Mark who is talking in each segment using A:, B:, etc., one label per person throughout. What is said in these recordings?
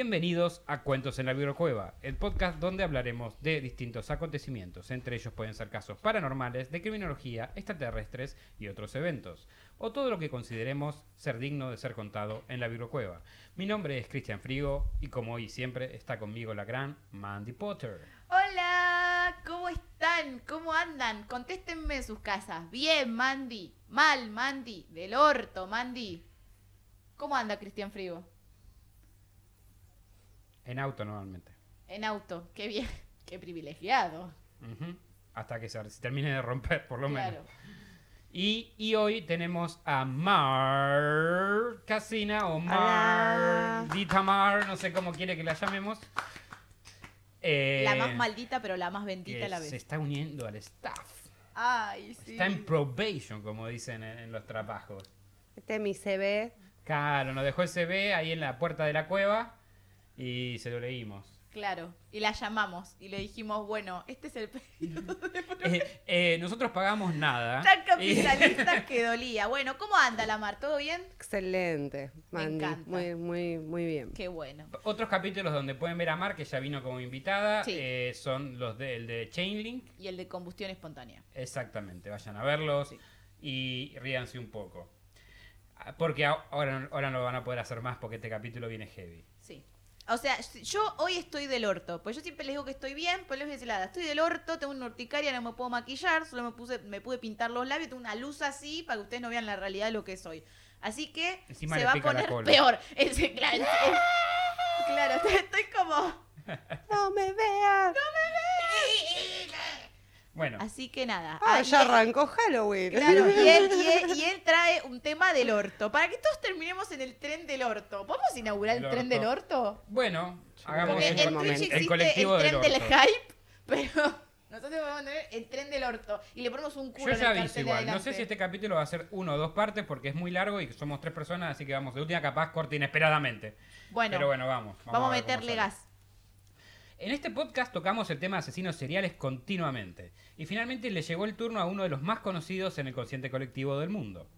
A: Bienvenidos a Cuentos en la Bibliocueva, el podcast donde hablaremos de distintos acontecimientos. Entre ellos pueden ser casos paranormales, de criminología, extraterrestres y otros eventos. O todo lo que consideremos ser digno de ser contado en la Bibliocueva. Mi nombre es Cristian Frigo y como hoy siempre está conmigo la gran Mandy Potter.
B: Hola, ¿cómo están? ¿Cómo andan? Contéstenme en sus casas. Bien, Mandy. Mal, Mandy. Del orto, Mandy. ¿Cómo anda Cristian Frigo?
A: En auto normalmente.
B: En auto. Qué bien. Qué privilegiado.
A: Hasta que se, se termine de romper, por lo menos.
B: Claro.
A: Y, y hoy tenemos a Mar Casina o Mar. Dita Mar, no sé cómo quiere que la llamemos. Eh,
B: La más maldita, pero la más bendita a la
A: se
B: vez.
A: está uniendo al staff.
B: Ay, sí.
A: Está en probation, como dicen en, en los trabajos.
C: Este es mi CV.
A: Claro, nos dejó ese B ahí en la puerta de la cueva y se lo leímos.
B: Claro. Y la llamamos y le dijimos, bueno, este es el pedido de
A: Eh, eh, nosotros pagamos nada.
B: Tan capitalista que dolía. Bueno, ¿cómo anda la Mar? ¿Todo bien?
C: Excelente,
B: Me encanta.
C: Muy, muy, muy bien.
B: Qué bueno.
A: Otros capítulos donde pueden ver a Mar, que ya vino como invitada,
B: Sí.
A: eh, son los del de Chainlink.
B: Y el de combustión espontánea.
A: Exactamente, vayan a verlos
B: Sí.
A: y ríanse un poco. Ah, Porque ahora, ahora no lo van a poder hacer más porque este capítulo viene heavy.
B: O sea, yo hoy estoy del orto. Pues yo siempre les digo que estoy bien, pues les voy a decir nada. Estoy del orto, tengo una urticaria, no me puedo maquillar, solo me puse, me pude pintar los labios, tengo una luz así para que ustedes no vean la realidad de lo que soy. Así que
A: Encima
B: se va a poner peor. Ese, claro, es- claro, estoy, como.
C: ¡No me veas!
A: Bueno,
B: Así que nada.
C: Ah, ya arrancó Halloween.
B: Claro, y él, y, él, y él trae un tema del orto. Para que todos terminemos en el tren del orto. ¿Podemos inaugurar el,
A: El
B: tren del orto?
A: bueno, hagamos
B: Porque
C: en el
B: Twitch
C: momento.
B: existe
A: El
B: el,
A: colectivo del
B: tren del
A: orto.
B: hype, pero nosotros podemos tener el tren del orto. Y le ponemos un culo
A: Yo
B: en
A: ya
B: el
A: aviso igual. No sé si este capítulo va a ser uno o dos partes porque es muy largo y somos tres personas, así que vamos de última capaz corte inesperadamente.
B: Bueno,
A: Pero bueno, vamos.
B: vamos, a meterle
A: sale.
B: gas.
A: En este podcast tocamos el tema de asesinos seriales continuamente. Y finalmente le llegó el turno a uno de los más conocidos en el consciente colectivo del mundo.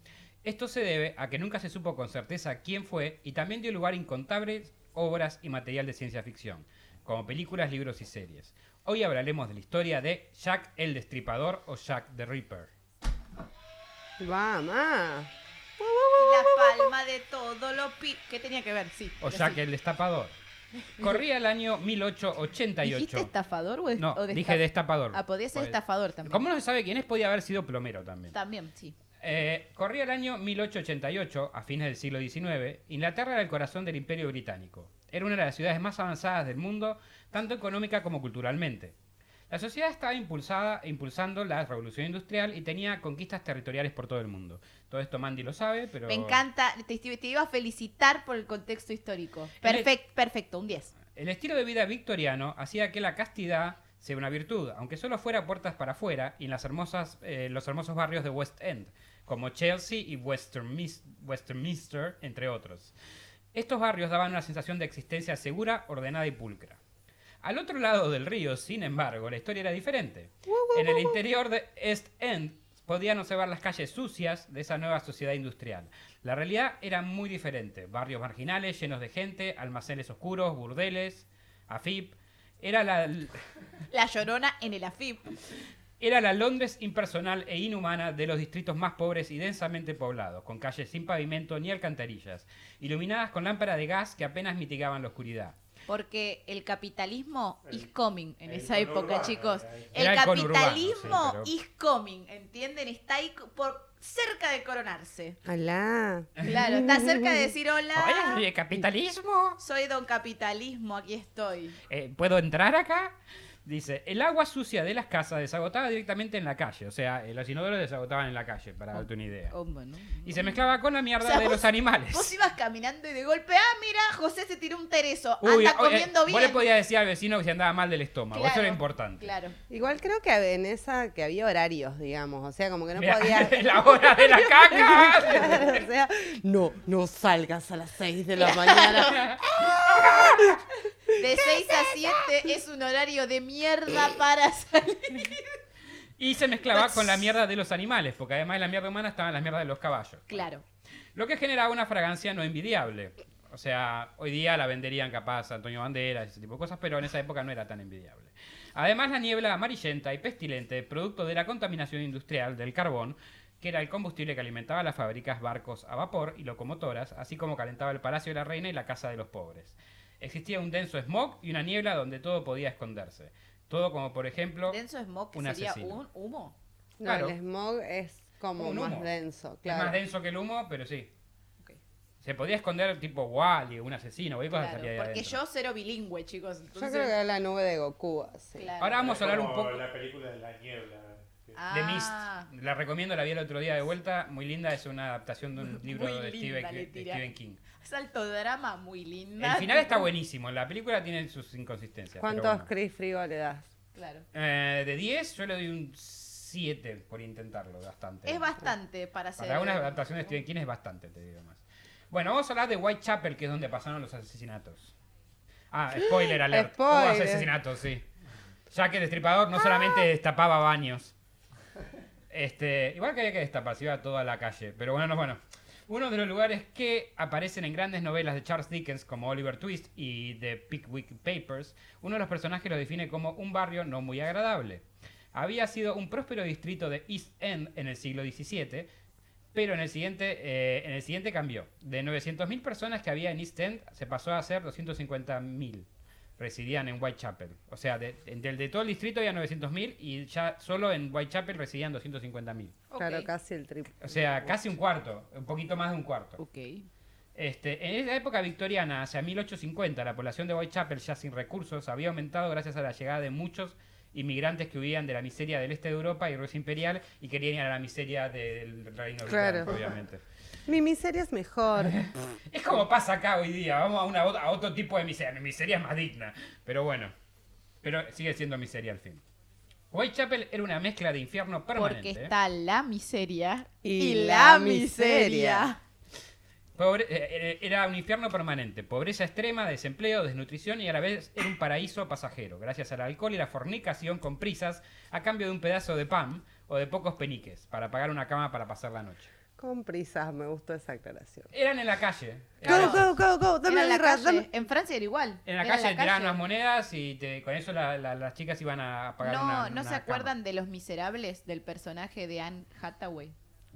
A: Esto se debe a que nunca se supo con certeza quién fue y también dio lugar a incontables obras y material de ciencia ficción, como películas, libros y series. Hoy hablaremos de la historia de Jack el Destripador o Jack the Ripper.
C: Vamos.
B: La palma de todo lo pi... ¿Qué tenía que ver? Sí.
A: O Jack
B: sí.
A: el Destapador. Corría el año 1888.
B: ¿Dijiste estafador o,
A: No,
B: o
A: dije destapador.
B: Ah, podía ser estafador también.
A: Como no se sabe quién es, podía haber sido plomero también.
B: También, sí.
A: Eh, corría el año 1888, a fines del siglo XIX. Inglaterra era el corazón del Imperio Británico. Era una de las ciudades más avanzadas del mundo, tanto económica como culturalmente. La sociedad estaba impulsada, impulsando la revolución industrial y tenía conquistas territoriales por todo el mundo. Todo esto Mandy lo sabe, pero...
B: Me encanta. Te, te iba a felicitar por el contexto histórico. Perfecto, un 10.
A: El estilo de vida victoriano hacía que la castidad sea una virtud, aunque solo fuera puertas para afuera y en las hermosas, eh, los hermosos barrios de West End, como Chelsea y Westminster, entre otros. Estos barrios daban una sensación de existencia segura, ordenada y pulcra. Al otro lado del río, sin embargo, la historia era diferente. En el interior de East End podían observar las calles sucias de esa nueva sociedad industrial. La realidad era muy diferente. Barrios marginales, llenos de gente, almacenes oscuros, burdeles, AFIP. Era la,
B: La llorona en el AFIP.
A: era la Londres impersonal e inhumana de los distritos más pobres y densamente poblados, con calles sin pavimento ni alcantarillas, iluminadas con lámparas de gas que apenas mitigaban la oscuridad.
B: Porque el capitalismo is coming en
A: el
B: esa época, chicos. El capitalismo
A: sí, pero-
B: is coming, ¿entienden? Está ahí por cerca de coronarse.
C: Alá.
B: Claro, está cerca de decir hola.
A: Oye, capitalismo.
B: Soy don capitalismo, aquí estoy.
A: Eh, ¿Puedo entrar acá? Dice, el agua sucia de las casas desagotaba directamente en la calle. O sea, eh, los inodoros desagotaban en la calle, para darte una idea.
B: Oh, bueno.
A: Y se mezclaba con la mierda
B: O sea,
A: de
B: vos-
A: los animales.
B: Vos ibas caminando y de golpe, ah, mira, José se tiró un tereso.
A: Uy,
B: Anda comiendo bien.
A: Vos le podías decir al vecino que se andaba mal del estómago. Eso era importante.
B: Claro.
C: Igual creo que en esa que había horarios, digamos. O sea, como que no
A: Mirá,
C: podía.
A: la hora de la caca.
C: o sea, no, no salgas a las 6 de la mañana.
B: De 6 a 7 es un horario de mierda para salir.
A: y se mezclaba con la mierda de los animales, porque además de la mierda humana estaban las mierdas de los caballos.
B: Claro.
A: Lo que generaba una fragancia no envidiable. O sea, hoy día la venderían capaz a Antonio Banderas, ese tipo de cosas, pero en esa época no era tan envidiable. Además, la niebla amarillenta y pestilente, producto de la contaminación industrial del carbón, que era el combustible que alimentaba las fábricas, barcos a vapor y locomotoras, así como calentaba el Palacio de la Reina y la Casa de los Pobres. Existía un denso smog y una niebla donde todo podía esconderse. Todo como, por ejemplo,
B: Denso smog que
A: un
B: sería
A: asesino.
B: un humo.
C: No,
A: Claro.
C: el smog es como
A: un
C: más
A: humo.
C: denso,
A: es
C: claro.
A: más denso que el humo, pero sí.
B: Ok.
A: Se podía esconder tipo Wally, un asesino, cualquier cosa
B: Claro,
A: salía de
B: porque
A: adentro.
B: yo cero bilingüe, chicos.
C: Yo creo que es la nube de Goku, así.
B: Claro.
A: Ahora vamos a hablar un poco
D: la película de la niebla.
B: Ah.
A: de Mist. La recomiendo, la vi el otro día de vuelta. Muy linda, es una adaptación de un libro de,
B: le
A: de. Stephen King.
B: Salto drama muy linda.
A: El final está buenísimo, la película tiene sus inconsistencias.
C: ¿Cuántos
A: bueno.
C: Chris Frigo le das?
B: Claro.
A: Eh, de 10 yo le doy un 7 por intentarlo, bastante.
B: Es bastante para hacer.
A: Para una adaptación de Stephen King es bastante, te digo más. Bueno, vamos a hablar de Whitechapel, que es donde pasaron los asesinatos. Ah, spoiler alert. Hubo
C: Spoiler.
A: asesinatos, sí. Ya que el destripador no solamente destapaba baños. Este, igual que había que destapar, se iba a toda la calle. Pero bueno, no, bueno. Uno de los lugares que aparecen en grandes novelas de Charles Dickens como Oliver Twist y The Pickwick Papers, uno de los personajes lo define como un barrio no muy agradable. Había sido un próspero distrito de East End en el siglo XVII, pero en el siguiente, eh, en el siguiente cambió. De 900.000 personas que había en East End, se pasó a ser 250.000 residían en Whitechapel. O sea, de, en- del de todo el distrito había 900.000 y ya solo en Whitechapel residían 250.000.
B: Ok.
C: Claro, casi el triple.
A: O sea, casi un cuarto, un poquito más de un cuarto.
B: Ok.
A: Este, en esa época victoriana, hacia 1850, la población de Whitechapel, ya sin recursos, había aumentado gracias a la llegada de muchos inmigrantes que huían de la miseria del este de Europa y Rusia imperial y querían ir a la miseria del reino
C: Claro.
A: británico, obviamente.
C: Mi miseria es mejor.
A: Es como pasa acá hoy día, vamos a, una, a otro tipo de miseria, mi miseria es más digna, pero bueno, pero sigue siendo miseria al fin. Whitechapel era una mezcla de infierno permanente.
B: Porque está la miseria
C: Y
B: y,
C: la miseria.
A: Pobre- eh, era un infierno permanente, pobreza extrema, desempleo, desnutrición y a la vez era un paraíso pasajero, gracias al alcohol y la fornicación con prisas a cambio de un pedazo de pan o de pocos peniques para pagar una cama para pasar la noche.
C: Con prisas, me gustó esa aclaración.
A: Eran en la calle.
C: Go, go, go, go, dame
B: Era en la
C: birra,
B: calle.
C: dame-
B: En Francia era igual.
A: En la
B: Era
A: calle tiraban unas monedas y te- con eso la- la- las chicas iban a pagar
B: No,
A: una
B: ¿no
A: una
B: se
A: cama.
B: acuerdan de Los Miserables del personaje de Anne Hathaway?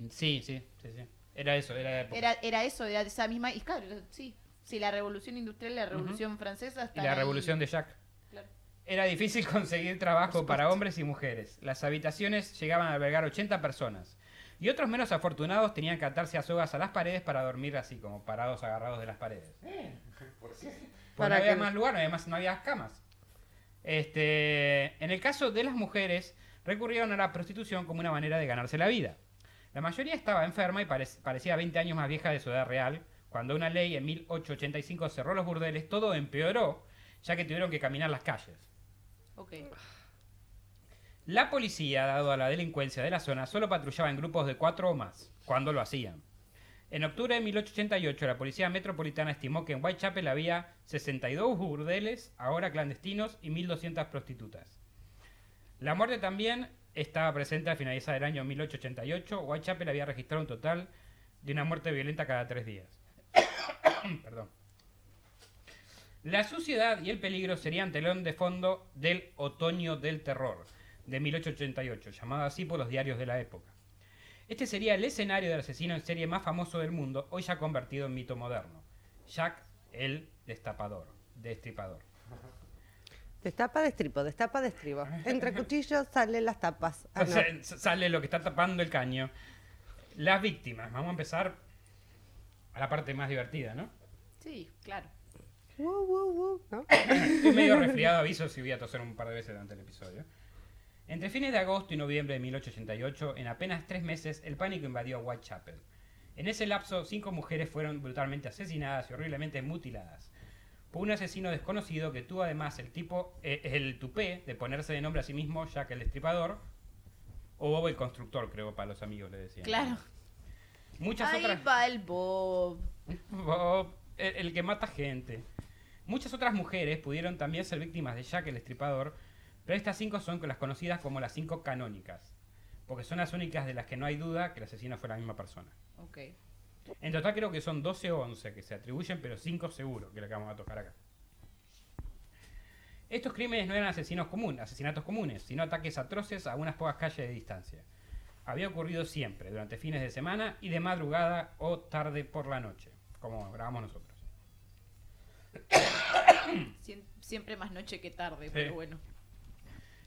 A: Sí, sí, sí, sí. Era eso, era de época.
B: Era, era eso, era de esa misma. Y claro, sí. Sí, la revolución industrial y la revolución francesa
A: Y
B: están
A: la
B: ahí.
A: revolución de Jack.
B: Claro.
A: Era difícil conseguir trabajo para hombres y mujeres. Las habitaciones llegaban a albergar 80 personas. Y otros menos afortunados tenían que atarse a sogas a las paredes para dormir así, como parados agarrados de las paredes.
D: ¿Por qué?
A: Porque
C: Para
A: no había
C: que-
A: más lugar, no había, más- no había camas. Este, en el caso de las mujeres, recurrieron a la prostitución como una manera de ganarse la vida. La mayoría estaba enferma y parec- parecía 20 años más vieja de su edad real. Cuando una ley en 1885 cerró los burdeles, todo empeoró, ya que tuvieron que caminar las calles.
B: Ok.
A: La policía, dado a la delincuencia de la zona, solo patrullaba en grupos de cuatro o más, cuando lo hacían. En octubre de 1888, la policía metropolitana estimó que en Whitechapel había 62 burdeles, ahora clandestinos, y 1.200 prostitutas. La muerte también estaba presente al finalizar el año 1888. Whitechapel había registrado un total de una muerte violenta cada tres días. Perdón. La suciedad y el peligro serían telón de fondo del Otoño del Terror de 1888, llamado así por los diarios de la época. Este sería el escenario del asesino en serie más famoso del mundo, hoy ya convertido en mito moderno. Jack el Destapador, Destripador.
C: Destapa, destripo, destapa, destripo. Entre cuchillos salen las tapas. Ah,
A: O
C: no.
A: sea, s- sale lo que está tapando el caño. Las víctimas. Vamos a empezar a la parte más divertida, ¿no?
B: Sí, claro.
C: Woo, woo, woo, ¿no?
A: Estoy medio resfriado, aviso si voy a toser un par de veces durante el episodio. Entre fines de agosto y noviembre de 1888, en apenas tres meses, el pánico invadió Whitechapel. En ese lapso, cinco mujeres fueron brutalmente asesinadas y horriblemente mutiladas. Por un asesino desconocido que tuvo además el tipo, eh, el tupé de ponerse de nombre a sí mismo Jack el Destripador, o Bob el Constructor, creo, para los amigos le decían.
B: Claro.
A: Muchas
B: Ahí
A: otras...
B: va el Bob.
A: Bob, el, el que mata gente. Muchas otras mujeres pudieron también ser víctimas de Jack el Destripador, pero estas cinco son las conocidas como las cinco canónicas, porque son las únicas de las que no hay duda que el asesino fue la misma persona.
B: Ok.
A: En total creo que son 12 o 11 que se atribuyen, pero 5 seguro, que es lo que vamos a tocar acá. Estos crímenes no eran asesinos comunes, asesinatos comunes, sino ataques atroces a unas pocas calles de distancia. Había ocurrido siempre, durante fines de semana y de madrugada o tarde por la noche, como grabamos nosotros.
B: Siem- Siempre más noche que tarde, pero bueno.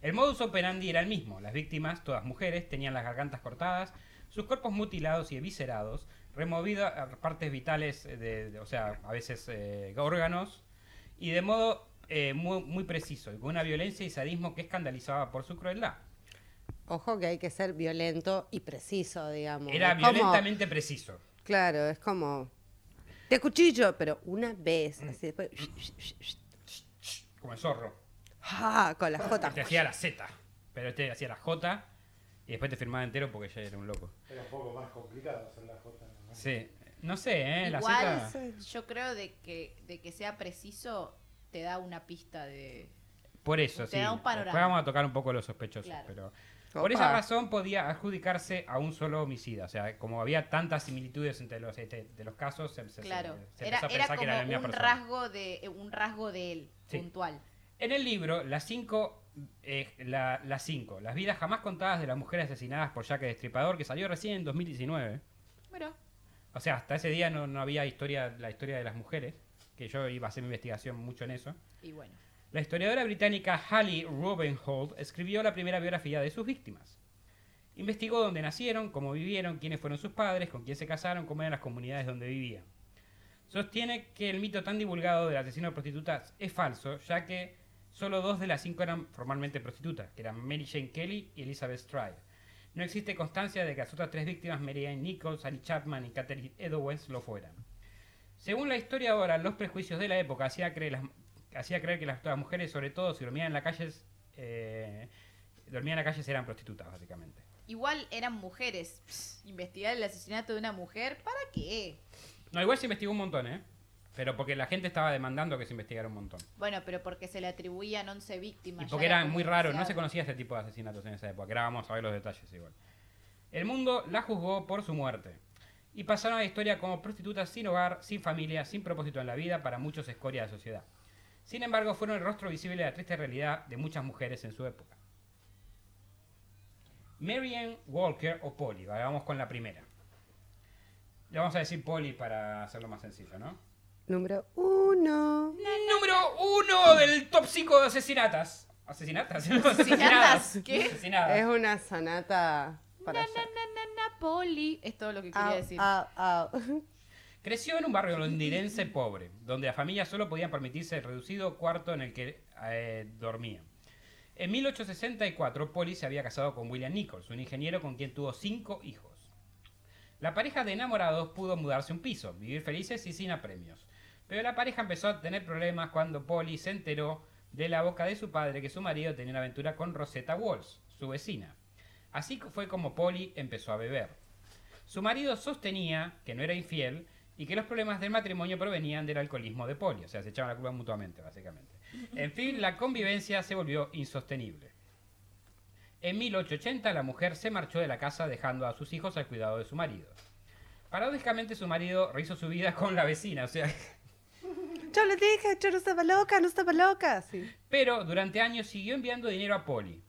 A: El modus operandi era el mismo. Las víctimas, todas mujeres, tenían las gargantas cortadas, sus cuerpos mutilados y eviscerados, removidas partes vitales, de, de- o sea, a veces eh, órganos, y de modo eh, muy, muy preciso, y con una violencia y sadismo que escandalizaba por su crueldad.
C: Ojo que hay que ser violento y preciso, digamos.
A: Era
C: Es como-
A: violentamente preciso.
C: Claro, es como. Te cuchillo, pero una vez. Así después.
A: Como el zorro.
C: ¡Ah! Con la J.
A: Te hacía la Z, pero este hacía la J y después te firmaba entero porque ya era un loco.
D: Era un poco más complicado hacer la J. ¿no?
A: Sí. No sé, ¿eh? La
B: Igual,
A: Z...
B: yo creo de que, de que sea preciso te da una pista de...
A: Por eso,
B: Te
A: sí.
B: da un panorama.
A: Después vamos a tocar un poco los sospechosos,
B: Claro.
A: pero... Por
C: Opa.
A: esa razón podía adjudicarse a un solo homicida. O sea, como había tantas similitudes entre los, este, de los casos, se, se-
B: Claro,
A: se
B: era,
A: empezó a
B: era
A: pensar que
B: como
A: era la misma
B: un
A: persona.
B: rasgo, de, un rasgo de él,
A: Sí.
B: puntual.
A: En el libro, las cinco, eh, la- las cinco, las vidas jamás contadas de las mujeres asesinadas por Jack el Destripador, que salió recién en 2019.
B: Bueno,
A: O sea, hasta ese día no, no había historia, la historia de las mujeres, que yo iba a hacer mi investigación mucho en eso.
B: y bueno.
A: La historiadora británica Hallie Rubenhold escribió la primera biografía de sus víctimas. Investigó dónde nacieron, cómo vivieron, quiénes fueron sus padres, con quién se casaron, cómo eran las comunidades donde vivían. Sostiene que el mito tan divulgado del asesino de prostitutas es falso, ya que solo dos de las cinco eran formalmente prostitutas, que eran Mary Jane Kelly y Elizabeth Stride. No existe constancia de que las otras tres víctimas, Mary Ann Nichols, Annie Chapman y Catherine Edowes, lo fueran. Según la historiadora, los prejuicios de la época hacía creer, las- hacía creer que las, mujeres, sobre todo si dormían en la calle, eh, dormían en la calle eran prostitutas, básicamente.
B: Igual eran mujeres. Pss, investigar el asesinato de una mujer, ¿para qué?
A: No, igual se investigó un montón, ¿eh? Pero porque la gente estaba demandando que se investigara un montón.
B: Bueno, pero porque se le atribuían 11 víctimas.
A: Y porque era muy raro, no se conocía este tipo de asesinatos en esa época. que Ahora vamos a ver los detalles igual. El mundo la juzgó por su muerte. Y pasaron a la historia como prostitutas sin hogar, sin familia, sin propósito en la vida, para muchos escoria de la sociedad. Sin embargo, fueron el rostro visible de la triste realidad de muchas mujeres en su época. Marianne Walker o Polly, vamos con la primera. Le vamos a decir Polly para hacerlo más sencillo, ¿no?
C: Número uno.
A: Número uno del top 5 de asesinatas. ¿Asesinatas?
B: ¿Asesinatas? ¿Qué?
A: Asesinadas.
C: Es una sonata para
B: Na,
C: allá.
B: na, na, na, na, Poli. Es todo lo que quería
C: Au,
B: decir.
C: au, au.
A: Creció en un barrio londinense pobre, donde las familias solo podían permitirse el reducido cuarto en el que eh, dormían. En 1864, Polly se había casado con William Nichols, un ingeniero con quien tuvo cinco hijos. La pareja de enamorados pudo mudarse un piso, vivir felices y sin apremios. Pero la pareja empezó a tener problemas cuando Polly se enteró de la boca de su padre que su marido tenía una aventura con Rosetta Walsh, su vecina. Así fue como Polly empezó a beber. Su marido sostenía que no era infiel y que los problemas del matrimonio provenían del alcoholismo de Polly, o sea, se echaban la culpa mutuamente, básicamente. En fin, la convivencia se volvió insostenible. En 1880 la mujer se marchó de la casa dejando a sus hijos al cuidado de su marido. Paradójicamente su marido rehizo su vida con la vecina, o sea,
C: Yo le dije, yo no estaba loca, no estaba loca. Sí.
A: pero durante años siguió enviando dinero a Polly.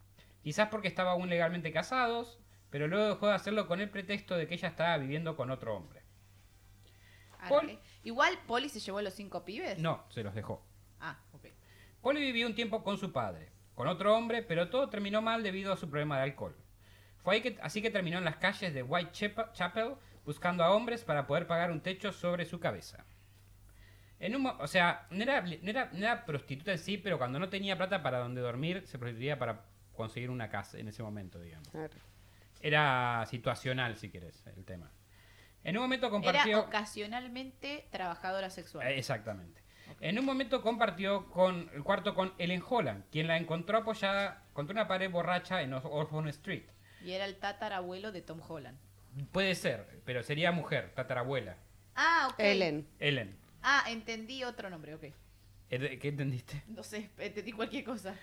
A: Quizás porque estaba aún legalmente casados, pero luego dejó de hacerlo con el pretexto de que ella estaba viviendo con otro hombre. Pol-
B: Igual Poli se llevó a los cinco pibes.
A: No, se los dejó.
B: Ah, ok.
A: Polly vivió un tiempo con su padre, con otro hombre, pero todo terminó mal debido a su problema de alcohol. Fue ahí que, así que terminó en las calles de Whitechapel buscando a hombres para poder pagar un techo sobre su cabeza. En un o sea, no era, no, era, no era prostituta en sí, pero cuando no tenía plata para donde dormir, se prostituía para conseguir una casa en ese momento, digamos.
C: Claro.
A: Era situacional, si querés, el tema. En un momento
B: Era
A: compartió...
B: ocasionalmente trabajadora sexual.
A: Eh, Exactamente. En un momento compartió con el cuarto con Ellen Holland, quien la encontró apoyada contra una pared borracha en Orphan Street.
B: Y era el tatarabuelo de Tom Holland.
A: Puede ser, pero sería mujer, tatarabuela.
B: Ah, ok.
C: Ellen.
A: Ellen.
B: Ah, entendí otro nombre, ok.
A: ¿Qué entendiste?
B: No sé, entendí cualquier cosa.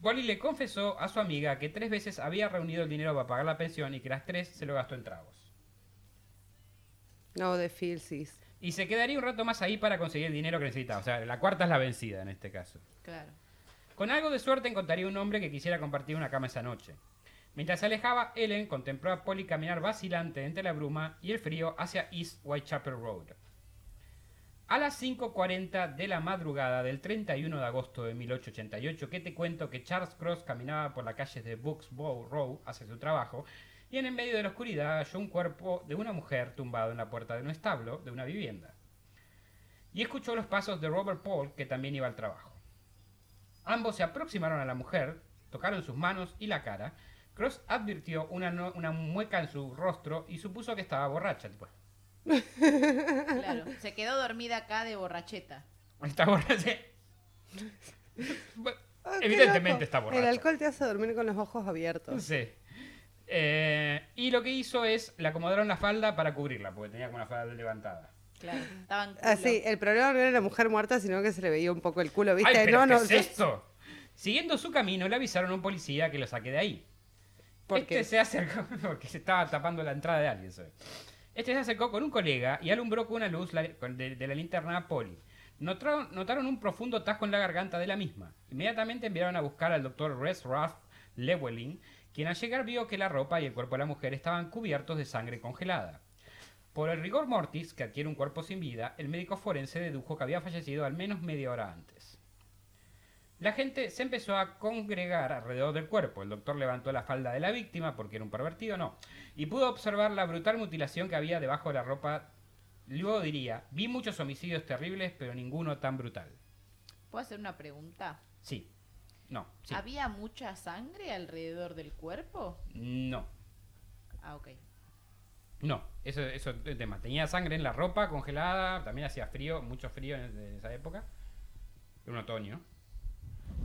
A: Polly le confesó a su amiga que tres veces había reunido el dinero para pagar la pensión y que las tres se lo gastó en tragos.
C: No, de Filsis.
A: Y se quedaría un rato más ahí para conseguir el dinero que necesitaba. O sea, la cuarta es la vencida en este caso.
B: Claro.
A: Con algo de suerte encontraría un hombre que quisiera compartir una cama esa noche. Mientras se alejaba, Ellen contempló a Polly caminar vacilante entre la bruma y el frío hacia East Whitechapel Road. A las 5.40 de la madrugada del 31 de agosto de 1888, que te cuento que Charles Cross caminaba por la calle de Books Bow Row hacia su trabajo, y en el medio de la oscuridad halló un cuerpo de una mujer tumbado en la puerta de un establo de una vivienda. Y escuchó los pasos de Robert Paul, que también iba al trabajo. Ambos se aproximaron a la mujer, tocaron sus manos y la cara. Cross advirtió una, mueca en su rostro y supuso que estaba borracha.
B: Claro. Se quedó dormida acá de borracheta.
A: está borracha. Bueno,
C: Ah, qué
A: Evidentemente está borracha.
C: El alcohol te hace dormir con los ojos abiertos.
A: Sí. Eh, y lo que hizo es, le acomodaron la falda para cubrirla, porque tenía como una falda levantada.
B: Claro. Estaban culo.
C: Así, el problema no era la mujer muerta, sino que se le veía un poco el culo, ¿viste?
A: ¡Ay, pero
C: no,
A: qué es esto! Siguiendo su camino, le avisaron a un policía que lo saque de ahí.
C: ¿Por
A: este
C: qué?
A: se acercó porque se estaba tapando la entrada de alguien. ¿sabes? Este se acercó con un colega y alumbró con una luz de, la linterna a Polly. Notaron, un profundo tasco en la garganta de la misma. Inmediatamente enviaron a buscar al doctor Res Raff Llewellyn, quien al llegar vio que la ropa y el cuerpo de la mujer estaban cubiertos de sangre congelada. Por el rigor mortis que adquiere un cuerpo sin vida, el médico forense dedujo que había fallecido al menos media hora antes. La gente se empezó a congregar alrededor del cuerpo. El doctor levantó la falda de la víctima porque era un pervertido, no. Y pudo observar la brutal mutilación que había debajo de la ropa. Luego diría, vi muchos homicidios terribles, pero ninguno tan brutal.
B: ¿Puedo hacer una pregunta?
A: Sí. No. Sí.
B: ¿Había mucha sangre alrededor del cuerpo?
A: No.
B: Ah, ok.
A: No. Eso, eso es el tema. Tenía sangre en la ropa congelada. También hacía frío, mucho frío en, en esa época. Era un otoño.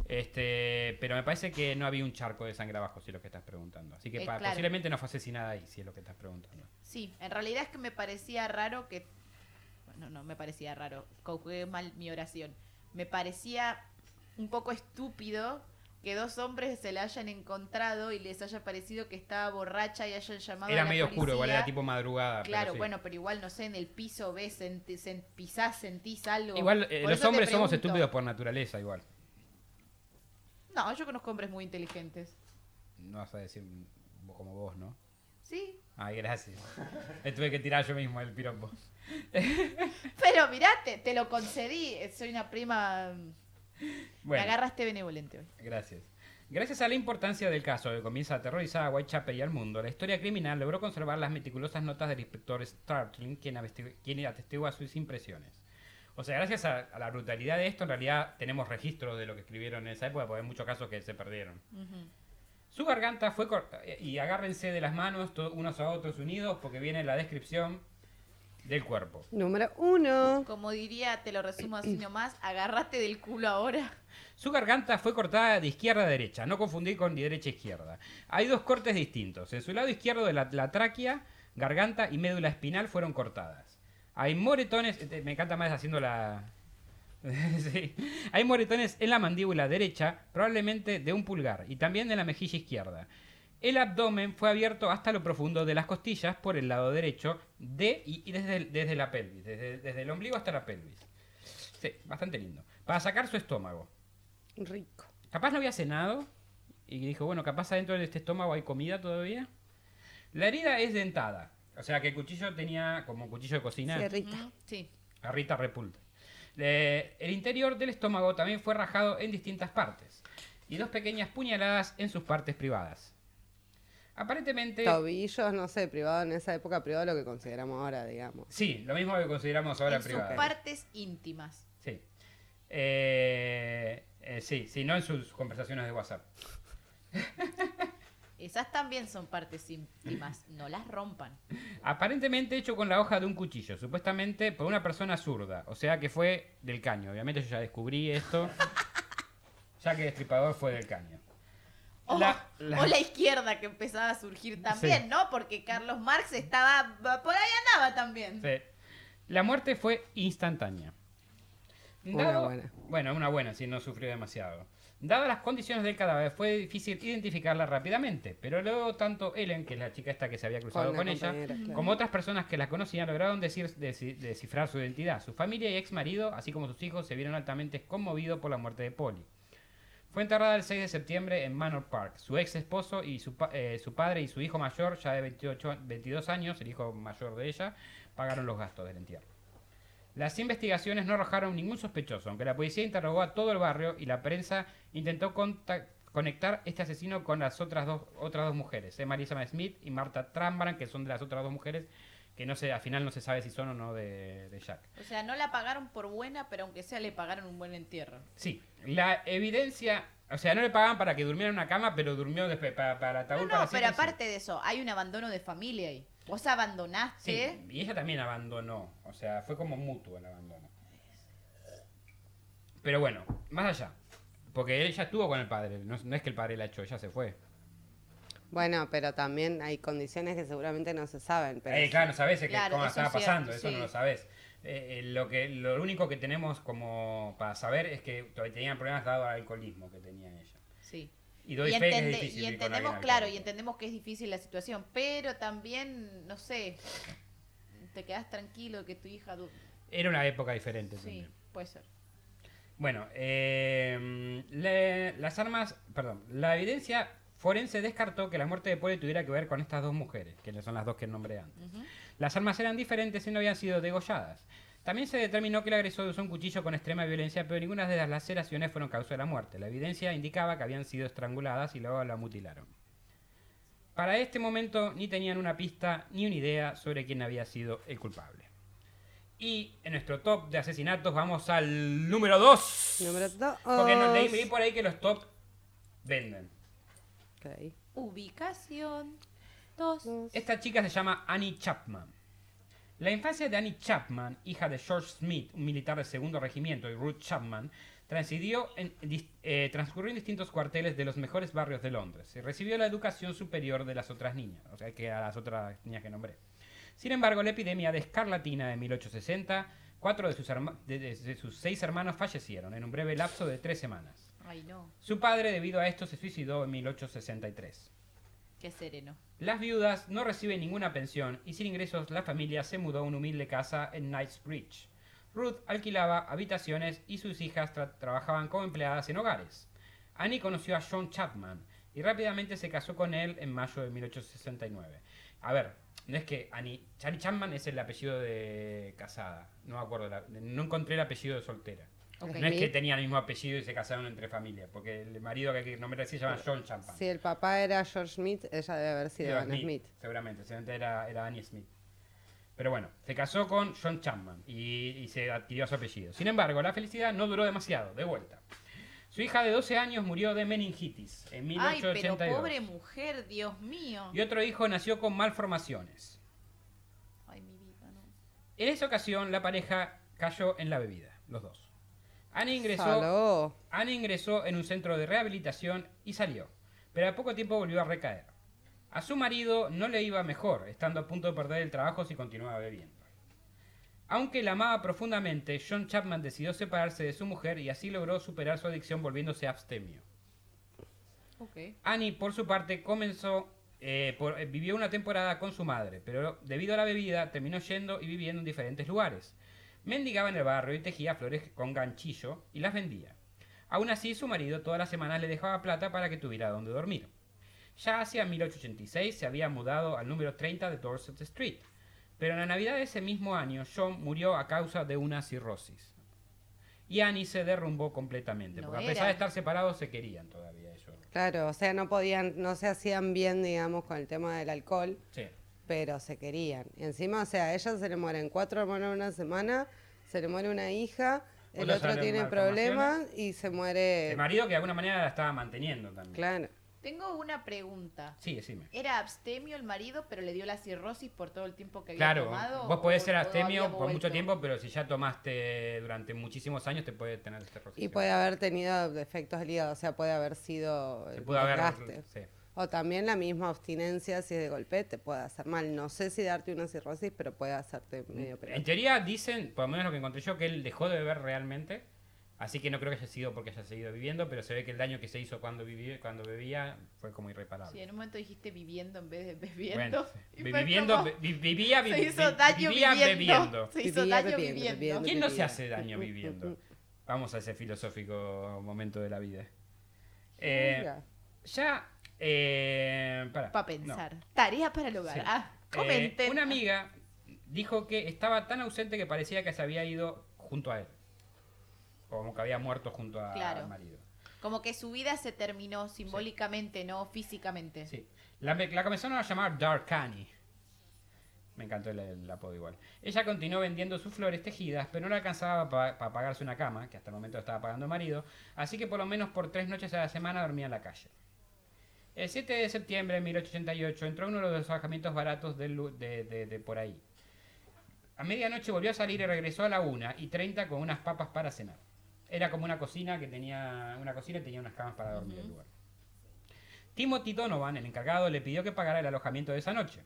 A: Este, pero me parece que no había un charco de sangre abajo, si es lo que estás preguntando. Así que
B: Eh, claro.
A: posiblemente no fue asesinada ahí, si es lo que estás preguntando.
B: Sí, en realidad es que me parecía raro que... Bueno, no me parecía raro, conjugué mal mi oración. Me parecía un poco estúpido que dos hombres se la hayan encontrado y les haya parecido que estaba borracha y hayan llamado
A: Era
B: a la
A: medio oscuro, igual era tipo madrugada. pero
B: Claro,
A: sí.
B: bueno, pero igual, no sé, en el piso ves, senti- sen- pisás, sentís algo.
A: Igual eh, los hombres somos estúpidos por naturaleza, igual.
B: No, yo conozco hombres muy inteligentes.
A: No vas a decir como vos, ¿no?
B: Sí.
A: Ay, gracias. Me tuve que tirar yo mismo el piropo.
B: Pero mirá, te, lo concedí. Soy una prima...
A: Bueno,
B: Me agarraste benevolente hoy.
A: gracias. Gracias a la importancia del caso que comienza a aterrorizar a Whitechapel y al mundo, la historia criminal logró conservar las meticulosas notas del inspector Startling, quien, quien atestigua sus impresiones. O sea, gracias a, a la brutalidad de esto, en realidad tenemos registros de lo que escribieron en esa época, porque hay muchos casos que se perdieron.
B: Ujú.
A: Su garganta fue cortada. Y agárrense de las manos to- unos a otros unidos porque viene la descripción del cuerpo.
C: Número uno.
B: Como diría, te lo resumo así nomás, agárrate del culo ahora.
A: Su garganta fue cortada de izquierda a derecha, no confundir con de derecha a izquierda. Hay dos cortes distintos. En su lado izquierdo de la, la tráquea, garganta y médula espinal fueron cortadas. Hay moretones, este, me encanta más haciendo la... Sí. Hay moretones en la mandíbula derecha, probablemente de un pulgar, y también en la mejilla izquierda. El abdomen fue abierto hasta lo profundo de las costillas por el lado derecho de y, y desde, desde la pelvis, desde, desde el ombligo hasta la pelvis. Sí, bastante lindo. Para sacar su estómago.
C: Rico.
A: Capaz no había cenado y dijo, bueno, capaz adentro de este estómago hay comida todavía. La herida es dentada. O sea que el cuchillo tenía como cuchillo de cocina.
C: Sierrita.
B: Mm, Sí.
A: A Rita Repulta. El interior del estómago también fue rajado en distintas partes. Y dos pequeñas puñaladas en sus partes privadas. Aparentemente...
C: Tobillos, no sé, privado en esa época, privado lo que consideramos ahora, digamos.
A: Sí, lo mismo que consideramos ahora
B: en sus
A: privado.
B: partes íntimas.
A: Sí. Eh, eh, sí, sí, no en sus conversaciones de WhatsApp.
B: Esas también son partes íntimas, no las rompan.
A: Aparentemente hecho con la hoja de un cuchillo, supuestamente por una persona zurda. O sea que fue del caño. Obviamente yo ya descubrí esto. ya que el destripador fue del caño.
B: O
A: La-
B: o
A: la-
B: la... izquierda que empezaba a surgir también,
A: Sí.
B: ¿no? Porque Carlos Marx estaba, por ahí andaba también.
A: Sí. La muerte fue instantánea.
C: Una buena.
A: Bueno, una buena, si no sufrió demasiado. Dadas las condiciones del cadáver, fue difícil identificarla rápidamente, pero luego tanto Ellen, que es la chica esta que se había cruzado
C: Con
A: con,
C: la
A: ella,
C: claro.
A: como otras personas que la conocían, lograron decir- descifrar su identidad. Su familia y ex marido, así como sus hijos, se vieron altamente conmovidos por la muerte de Polly. Fue enterrada el 6 de septiembre en Manor Park. Su ex esposo y su, pa- eh, su padre y su hijo mayor, ya de 28, 22 años, el hijo mayor de ella, pagaron los gastos del entierro. Las investigaciones no arrojaron ningún sospechoso, aunque la policía interrogó a todo el barrio y la prensa intentó conectar este asesino con las otras dos, otras dos mujeres, eh, Marisa Smith y Marta Trambaran, que son de las otras dos mujeres que no sé, al final no se sabe si son o no de, de Jack.
B: O sea, no la pagaron por buena, pero aunque sea le pagaron un buen entierro.
A: Sí, la evidencia, o sea, no le pagaban para que durmiera en una cama, pero durmió después para, para el
B: No,
A: ataúd
B: no,
A: para
B: pero
A: sí.
B: aparte de eso, hay un abandono de familia ahí. Vos abandonaste.
A: Sí, y ella también abandonó. O sea, fue como mutuo el abandono. Pero bueno, más allá. Porque ella estuvo con el padre. No, no es que el padre la echó, ella se fue.
C: Bueno, pero también hay condiciones que seguramente no se saben. Pero
A: Eh, claro, no sabes
B: Claro,
A: cómo estaba
B: cierto,
A: pasando, eso
B: sí.
A: no lo sabes. Eh, eh, lo, que, lo único que tenemos como para saber es que todavía tenían problemas dado al alcoholismo que tenía ella.
B: Sí.
A: Y doy
B: Y,
A: fe que es
B: entende-
A: difícil
B: y
A: vivir con
B: entendemos, claro, y entendemos que es difícil la situación, pero también, no sé, te quedas tranquilo que tu hija...
A: Era una época diferente
B: Sí,
A: también.
B: puede ser.
A: Bueno, eh, le- las armas, perdón, la evidencia forense descartó que la muerte de Polly tuviera que ver con estas dos mujeres, que son las dos que nombré antes. Las armas eran diferentes y no habían sido degolladas. También se determinó que el agresor usó un cuchillo con extrema violencia, pero ninguna de las laceraciones fueron causa de la muerte. La evidencia indicaba que habían sido estranguladas y luego la mutilaron. Para este momento ni tenían una pista ni una idea sobre quién había sido el culpable. Y en nuestro top de asesinatos vamos al número 2.
C: Número dos.
A: Porque no, leí, leí por ahí que los top venden.
C: Ok.
B: Ubicación. Dos.
C: Dos.
A: Esta chica se llama Annie Chapman. La infancia de Annie Chapman, hija de George Smith, un militar del segundo regimiento, y Ruth Chapman, transcurrió en, dis- eh, transcurrió en distintos cuarteles de los mejores barrios de Londres y recibió la educación superior de las otras niñas, o sea, que a las otras niñas que nombré. Sin embargo, la epidemia de escarlatina de 1860, cuatro de sus, herma- de- de- de sus seis hermanos fallecieron en un breve lapso de tres semanas.
B: Ay, no.
A: Su padre, debido a esto, se suicidó en 1863.
B: Qué sereno.
A: Las viudas no reciben ninguna pensión y sin ingresos la familia se mudó a una humilde casa en Knightsbridge. Ruth alquilaba habitaciones y sus hijas tra- trabajaban como empleadas en hogares. Annie conoció a John Chapman y rápidamente se casó con él en mayo de 1869. A ver, no es que Annie, Annie Chapman es el apellido de casada, no acuerdo, no encontré el apellido de soltera. No es que tenían el mismo apellido y se casaron entre familias, porque el marido que hay que nombrar así se llama John Chapman.
C: Si el papá era George Smith, ella debe haber sido Anna Smith.
A: Seguramente, seguramente era, era Annie Smith. Pero bueno, se casó con John Chapman y, y se adquirió su apellido. Sin embargo, la felicidad no duró demasiado, de vuelta. Su hija de 12 años murió de meningitis en
B: Ay, pero
A: 1882.
B: pobre mujer, Dios mío.
A: Y otro hijo nació con malformaciones.
B: Ay, mi vida, no.
A: En esa ocasión, la pareja cayó en la bebida, los dos. Annie ingresó,
C: Saló.
A: Annie ingresó en un centro de rehabilitación y salió, pero a poco tiempo volvió a recaer. A su marido no le iba mejor, estando a punto de perder el trabajo si continuaba bebiendo. Aunque la amaba profundamente, John Chapman decidió separarse de su mujer y así logró superar su adicción volviéndose abstemio.
B: Ok.
A: Annie, por su parte, comenzó, eh, por- eh, vivió una temporada con su madre, pero debido a la bebida terminó yendo y viviendo en diferentes lugares. Mendigaba en el barrio y tejía flores con ganchillo y las vendía. Aún así, su marido todas las semanas le dejaba plata para que tuviera donde dormir. Ya hacia 1886 se había mudado al número 30 de Dorset Street, pero en la Navidad de ese mismo año John murió a causa de una cirrosis. Y Annie se derrumbó completamente,
B: No
A: porque a
B: era.
A: pesar de estar separados se querían todavía ellos.
C: Claro, o sea, no podían, no se hacían bien, digamos, con el tema del alcohol,
A: Sí.
C: Pero se querían. Y encima, o sea, a ella se le mueren cuatro hermanos en una semana, se le muere una hija, el otro tiene problemas y se muere.
A: El marido que de alguna manera la estaba manteniendo también.
C: Claro.
B: Tengo una pregunta.
A: Sí, decime.
B: ¿Era abstemio el marido, pero le dio la cirrosis por todo el tiempo que había
A: Claro,
B: tomado?
A: vos podés ser abstemio por mucho tiempo, pero si ya tomaste durante muchísimos años te puede tener este
C: Y puede haber tenido defectos hígado, o sea, puede haber sido
A: Se pudo haber... sí.
C: O también la misma abstinencia, si es de golpe, te puede hacer mal. No sé si darte una cirrosis, pero puede hacerte medio
A: En
C: peor.
A: teoría dicen, por lo menos lo que encontré yo, que él dejó de beber realmente Así que no creo que haya sido porque haya seguido viviendo, pero se ve que el daño que se hizo cuando, viví, cuando bebía fue como irreparable.
B: Sí, en un momento dijiste viviendo en vez de
A: Bueno,
B: bebiendo. fue
A: viviendo,
B: como-
A: vi- vivía, vi-
B: se hizo daño
A: vivía
B: viviendo.
A: bebiendo.
B: Se hizo
C: Vivía
B: daño
C: bebiendo,
B: viviendo.
C: bebiendo.
A: ¿Quién no se
C: vivía.
A: hace daño viviendo? Vamos a ese filosófico momento de la vida. Eh, ya, eh, para,
B: Para
A: no.
B: pensar. Tarea para el hogar.
A: Sí.
B: Ah,
A: Eh, una amiga dijo que estaba tan ausente que parecía que se había ido junto a él. Como que había muerto junto a-
B: Claro.
A: al marido.
B: Como que su vida se terminó simbólicamente, no físicamente.
A: Sí. La, la comenzaron a llamar Dark Annie. Me encantó el, el apodo igual. Ella continuó vendiendo sus flores tejidas, pero no le alcanzaba para pagarse una cama, que hasta el momento estaba pagando el marido, así que por lo menos por tres noches a la semana dormía en la calle. El 7 de septiembre de 1888 entró a uno de los alojamientos baratos de, de- de por ahí. A medianoche volvió a salir y regresó a la 1 y 30 con unas papas para cenar. Era como una cocina que tenía una cocina y tenía unas camas para dormir el lugar. Timothy Donovan, el encargado, le pidió que pagara el alojamiento de esa noche.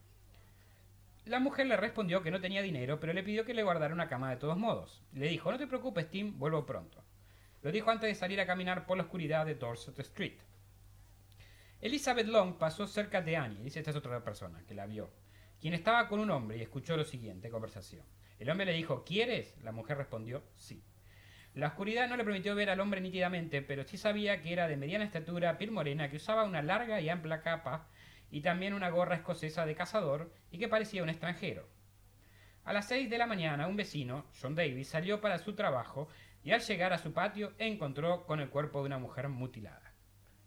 A: La mujer le respondió que no tenía dinero, pero le pidió que le guardara una cama de todos modos. Le dijo, no te preocupes, Tim, vuelvo pronto. Lo dijo antes de salir a caminar por la oscuridad de Dorset Street. Elizabeth Long pasó cerca de Annie, dice esta es otra persona que la vio, quien estaba con un hombre y escuchó lo siguiente conversación. El hombre le dijo, ¿quieres? La mujer respondió, sí. La oscuridad no le permitió ver al hombre nítidamente, pero sí sabía que era de mediana estatura, piel morena, que usaba una larga y amplia capa y también una gorra escocesa de cazador y que parecía un extranjero. A las 6 de la mañana, un vecino, John Davis, salió para su trabajo y al llegar a su patio encontró con el cuerpo de una mujer mutilada.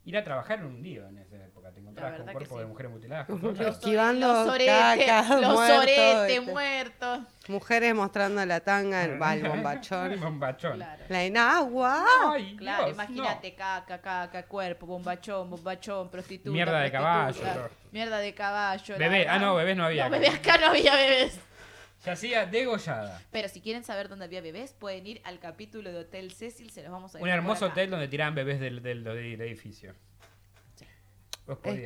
A: Ir a trabajar en un día en esa época, te encontrabas con
B: verdad
A: un
B: que
A: cuerpo
B: sí.
A: de mujeres mutiladas.
C: Esquivando
B: los oretes,
C: cacas,
B: los
C: muertos,
B: oretes
C: este.
B: muertos.
C: Mujeres mostrando la tanga, el, el bombachón.
A: bombachón.
B: Claro.
C: La enagua.
A: Ay,
B: Claro,
A: Dios,
B: imagínate, caca, caca, cuerpo, bombachón, bombachón, prostituta.
A: Mierda de
B: prostituta,
A: caballo.
B: Mierda de caballo.
A: Bebé, ah, no, bebés no había
B: No,
A: acá.
B: bebé, acá no había bebés.
A: Se hacía degollada.
B: Pero si quieren saber dónde había bebés, pueden ir al capítulo de Hotel Cecil, se los vamos a
A: Un hermoso hotel donde tiraban bebés del, del, del edificio.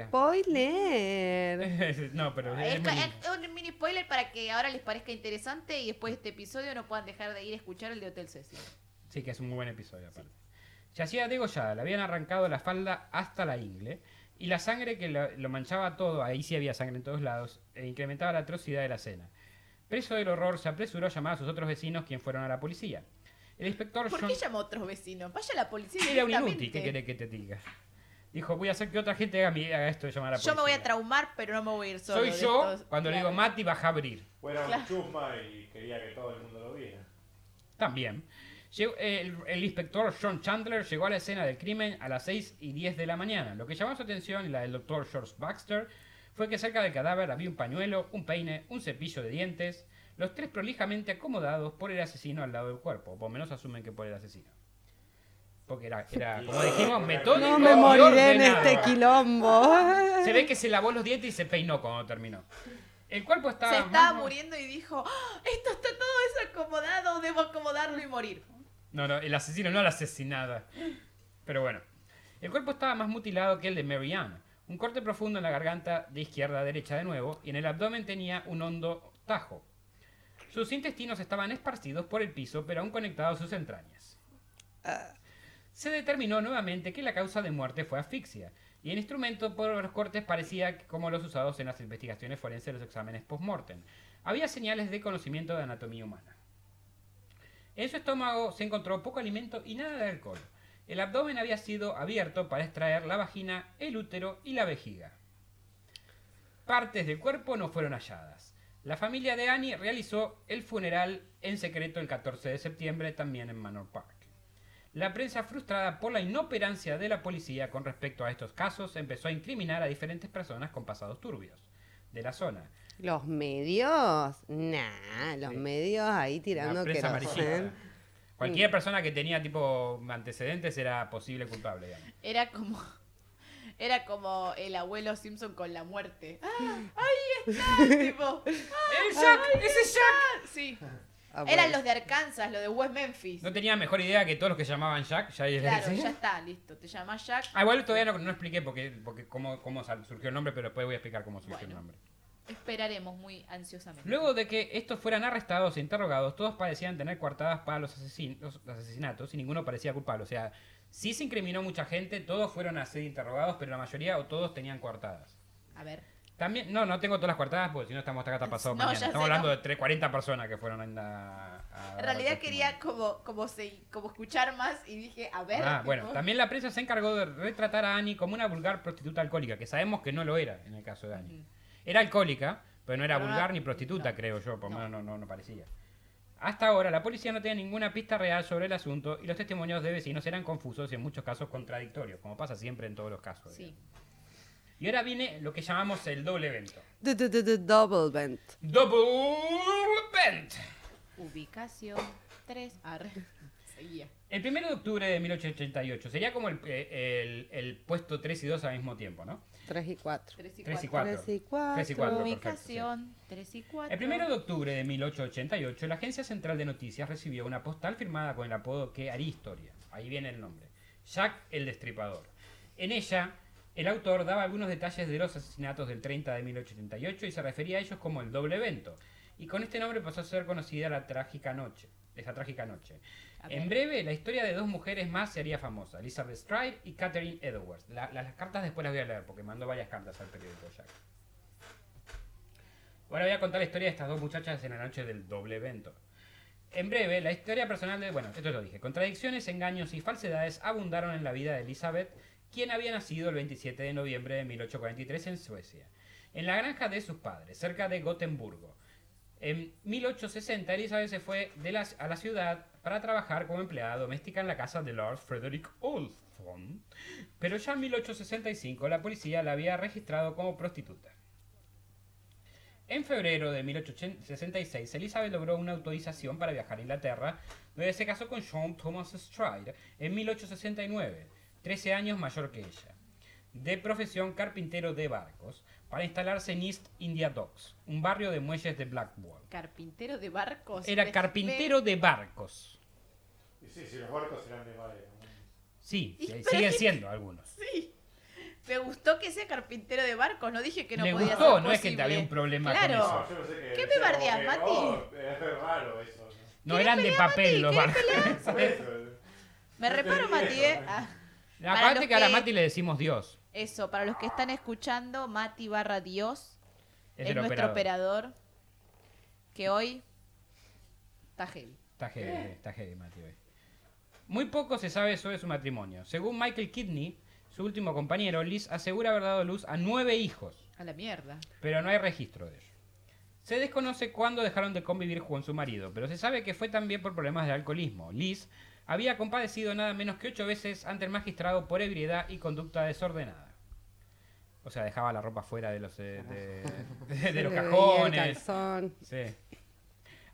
C: Spoiler.
A: no, pero
B: Es,
A: es
B: un mini spoiler para que ahora les parezca interesante y después de este episodio no puedan dejar de ir a escuchar el de Hotel Cecil.
A: Sí, que es un muy buen episodio aparte. Yacía degollada, le habían arrancado la falda hasta la ingle y la sangre que lo, lo manchaba todo, ahí sí había sangre en todos lados, e incrementaba la atrocidad de la escena. Preso del horror, se apresuró a llamar a sus otros vecinos, quien fueron a la policía. El inspector
B: ¿Por
A: John...
B: qué llamó a otros vecinos? Vaya a la policía
A: Era un inútil, ¿qué querés que te diga? Dijo, voy a hacer que otra gente haga, mi- haga esto de llamar a la
B: Yo
A: policía.
B: me voy a traumar, pero no me voy a ir solo.
A: Soy yo,
B: estos-
A: cuando le
B: Claro.
A: digo Mati, baja a abrir.
D: Fuera
B: Claro.
D: un chusma y quería que todo el mundo lo viera.
A: También. Llegó- el, el inspector John Chandler llegó a la escena del crimen a las 6 y 10 de la mañana. Lo que llamó su atención y la del doctor George Baxter fue que cerca del cadáver había un pañuelo, un peine, un cepillo de dientes, los tres prolijamente acomodados por el asesino al lado del cuerpo. Por lo menos asumen que por el asesino. Porque era, era como dijimos, metódico
C: No me moriré en este quilombo.
A: Se ve que se lavó los dientes y se peinó cuando terminó. El cuerpo estaba...
B: Se estaba
A: más-
B: muriendo y dijo, "Ah, esto está todo desacomodado, debo acomodarlo y morir.
A: No, no, el asesino, no la asesinada. Pero bueno. El cuerpo estaba más mutilado que el de Mary Ann. Un corte profundo en la garganta de izquierda a derecha de nuevo y en el abdomen tenía un hondo tajo. Sus intestinos estaban esparcidos por el piso, pero aún conectados a sus entrañas. Se determinó nuevamente que la causa de muerte fue asfixia, y el instrumento por los cortes parecía como los usados en las investigaciones forenses de los exámenes post-mortem. Había señales de conocimiento de anatomía humana. En su estómago se encontró poco alimento y nada de alcohol. El abdomen había sido abierto para extraer la vagina, el útero y la vejiga. Partes del cuerpo no fueron halladas. La familia de Annie realizó el funeral en secreto el 14 de septiembre también en Manor Park. La prensa, frustrada por la inoperancia de la policía con respecto a estos casos, empezó a incriminar a diferentes personas con pasados turbios de la zona.
C: Los medios, nah, los
A: Sí.
C: medios ahí tirando
A: amarillista. Cualquier persona que tenía tipo antecedentes era posible culpable. digamos.
B: Era como. Era como el abuelo Simpson con la muerte. ¡Ah! ¡Ahí está! tipo.
A: ¡El Jack! ¡Ese Jack!
B: Sí.
C: Ah,
B: Eran
C: bueno.
B: los de Arkansas, los de West Memphis.
A: No tenía mejor idea que todos los que llamaban Jack. Ya
B: Claro, ya está, listo. Te llamas Jack.
A: Ah, igual todavía no, no expliqué porque, porque cómo, cómo surgió el nombre, pero después voy a explicar cómo surgió el nombre.
B: Esperaremos muy ansiosamente.
A: Luego de que estos fueran arrestados e interrogados, todos parecían tener coartadas para los, asesin- los asesinatos y ninguno parecía culpable. O sea, sí se incriminó mucha gente, todos fueron a ser interrogados, pero la mayoría o todos tenían coartadas.
B: A ver.
A: También, no, no tengo todas las coartadas porque si no estamos hasta acá hasta pasado
B: No,
A: mañana. Estamos
B: sé,
A: hablando
B: no.
A: de tres- 40 personas que fueron a... a-
B: En realidad quería como, como, se, como escuchar más y dije, a ver.
A: Ah, bueno, también la prensa se encargó de retratar a Annie como una vulgar prostituta alcohólica, que sabemos que no lo era en el caso de Annie. Era alcohólica, pero no era vulgar ni prostituta,
B: no.
A: creo yo, por lo
B: No.
A: menos no, no, no parecía. Hasta ahora, la policía no tenía ninguna pista real sobre el asunto y los testimonios de vecinos eran confusos y en muchos casos contradictorios, como pasa siempre en todos los casos.
B: Sí.
A: Y ahora viene lo que llamamos el doble evento.
C: Du- du- du- du- Double vent.
A: Double event.
B: Ubicación 3. Arre. Seguía.
A: El 1 de octubre de 1888 sería como el, eh, el- el puesto 3 y 2 al mismo tiempo, ¿no?
C: 3 y 4.
B: 3 y
A: 3 y
B: 4.
A: 4.
C: 3 y 4.
A: Tres y cuatro. perfecto,
B: Ubicación 3 y 4.
A: El 1 de octubre de 1888, la Agencia Central de Noticias recibió una postal firmada con el apodo que haría historia. Ahí viene el nombre. Jack el Destripador. En ella, el autor daba algunos detalles de los asesinatos del 30 de 1888 y se refería a ellos como el doble evento. Y con este nombre pasó a ser conocida la trágica noche. Esa trágica noche. En breve, la historia de dos mujeres más se haría famosa, Elizabeth Stride y Catherine Edwards. La- la- las cartas después las voy a leer porque mandó varias cartas al periódico Jack. Ahora voy a contar la historia de estas dos muchachas en la noche del doble evento. En breve, la historia personal de... Bueno, esto lo dije. Contradicciones, engaños y falsedades abundaron en la vida de Elizabeth, quien había nacido el 27 de noviembre de 1843 en Suecia, en la granja de sus padres, cerca de Gotemburgo. En 1860, Elizabeth se fue de la- a la ciudad para trabajar como empleada doméstica en la casa de Lord Frederick Olson, pero ya en 1865 la policía la había registrado como prostituta. En febrero de 1866, Elizabeth logró una autorización para viajar a Inglaterra, donde se casó con John Thomas Stride en 1869, 13 años mayor que ella. De profesión carpintero de barcos, para instalarse en East India Docks, un barrio de muelles de Blackwall.
B: Carpintero de barcos.
A: Era carpintero de barcos.
D: Y sí, si los barcos eran de madera. ¿no?
A: Sí,
B: Y-
A: sí,
B: pero
A: siguen
B: que-
A: siendo algunos.
B: Sí. Me gustó que sea carpintero de barcos. No dije que no
A: Le
B: podía
A: gustó,
B: ser
A: no es que
B: posible.
A: había un problema
B: Claro.
A: con
D: No,
A: eso.
D: yo no sé qué.
B: ¿Qué me
D: que,
B: Mati?
D: oh, es raro eso.
A: No eran de papel los
B: ¿Querés
A: barcos.
B: Me
D: No
B: reparo, Mati, ¿eh? Ah,
A: Aparte que ahora a
B: que-
A: Mati le decimos Dios.
B: Eso, para los que están escuchando, Mati barra Dios
A: Es,
B: nuestro
A: operador.
B: operador. Que hoy está heavy.
A: Está heavy, está heavy, Mati. hoy. Muy poco se sabe sobre su matrimonio. Según Michael Kidney, su último compañero, Liz asegura haber dado luz a nueve hijos,
B: A la mierda.
A: pero no hay registro de ello. Se desconoce cuándo dejaron de convivir con su marido, pero se sabe que fue también por problemas de alcoholismo. Liz había compadecido nada menos que ocho veces ante el magistrado por ebriedad y conducta desordenada. O sea, dejaba la ropa fuera de los, eh, de, de- de los cajones. Sí.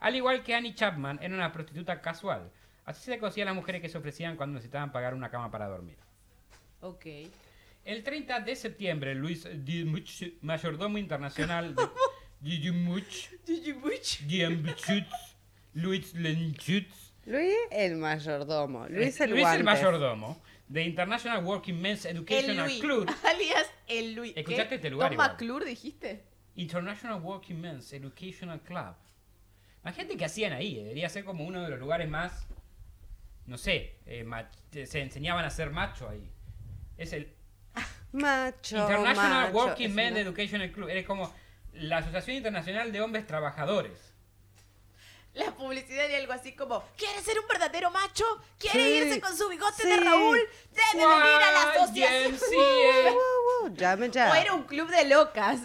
A: Al igual que Annie Chapman, era una prostituta casual. Así se conocían las mujeres que se ofrecían cuando necesitaban pagar una cama para dormir.
B: Ok.
A: El 30 de septiembre, Luis Dimuch, mayordomo internacional de Dimuch, Dimuch, Luis Lenchutz,
C: Luis el mayordomo. Luis el
A: Luis
C: guantes.
A: el mayordomo de International Working Men's Educational. Club,
B: Alias el Luis.
A: Escuchaste este lugar
B: ¿Tom. McClure dijiste?
A: International Working Men's Educational Club. Imagínate que hacían ahí, debería ser como uno de los lugares más, no sé, eh, se enseñaban a ser macho ahí. Es el
C: Macho.
A: International
C: macho.
A: Working
C: Es
A: Men
C: una-
A: Educational Club. Es como la Asociación Internacional de Hombres Trabajadores.
B: La publicidad era algo así como ¿Quiere ser un verdadero macho? ¿Quiere
C: Sí,
B: irse con su bigote
C: sí.
B: de Raúl? Debe venir a la asociación.
C: Uh, llame ya.
B: O era un club de locas.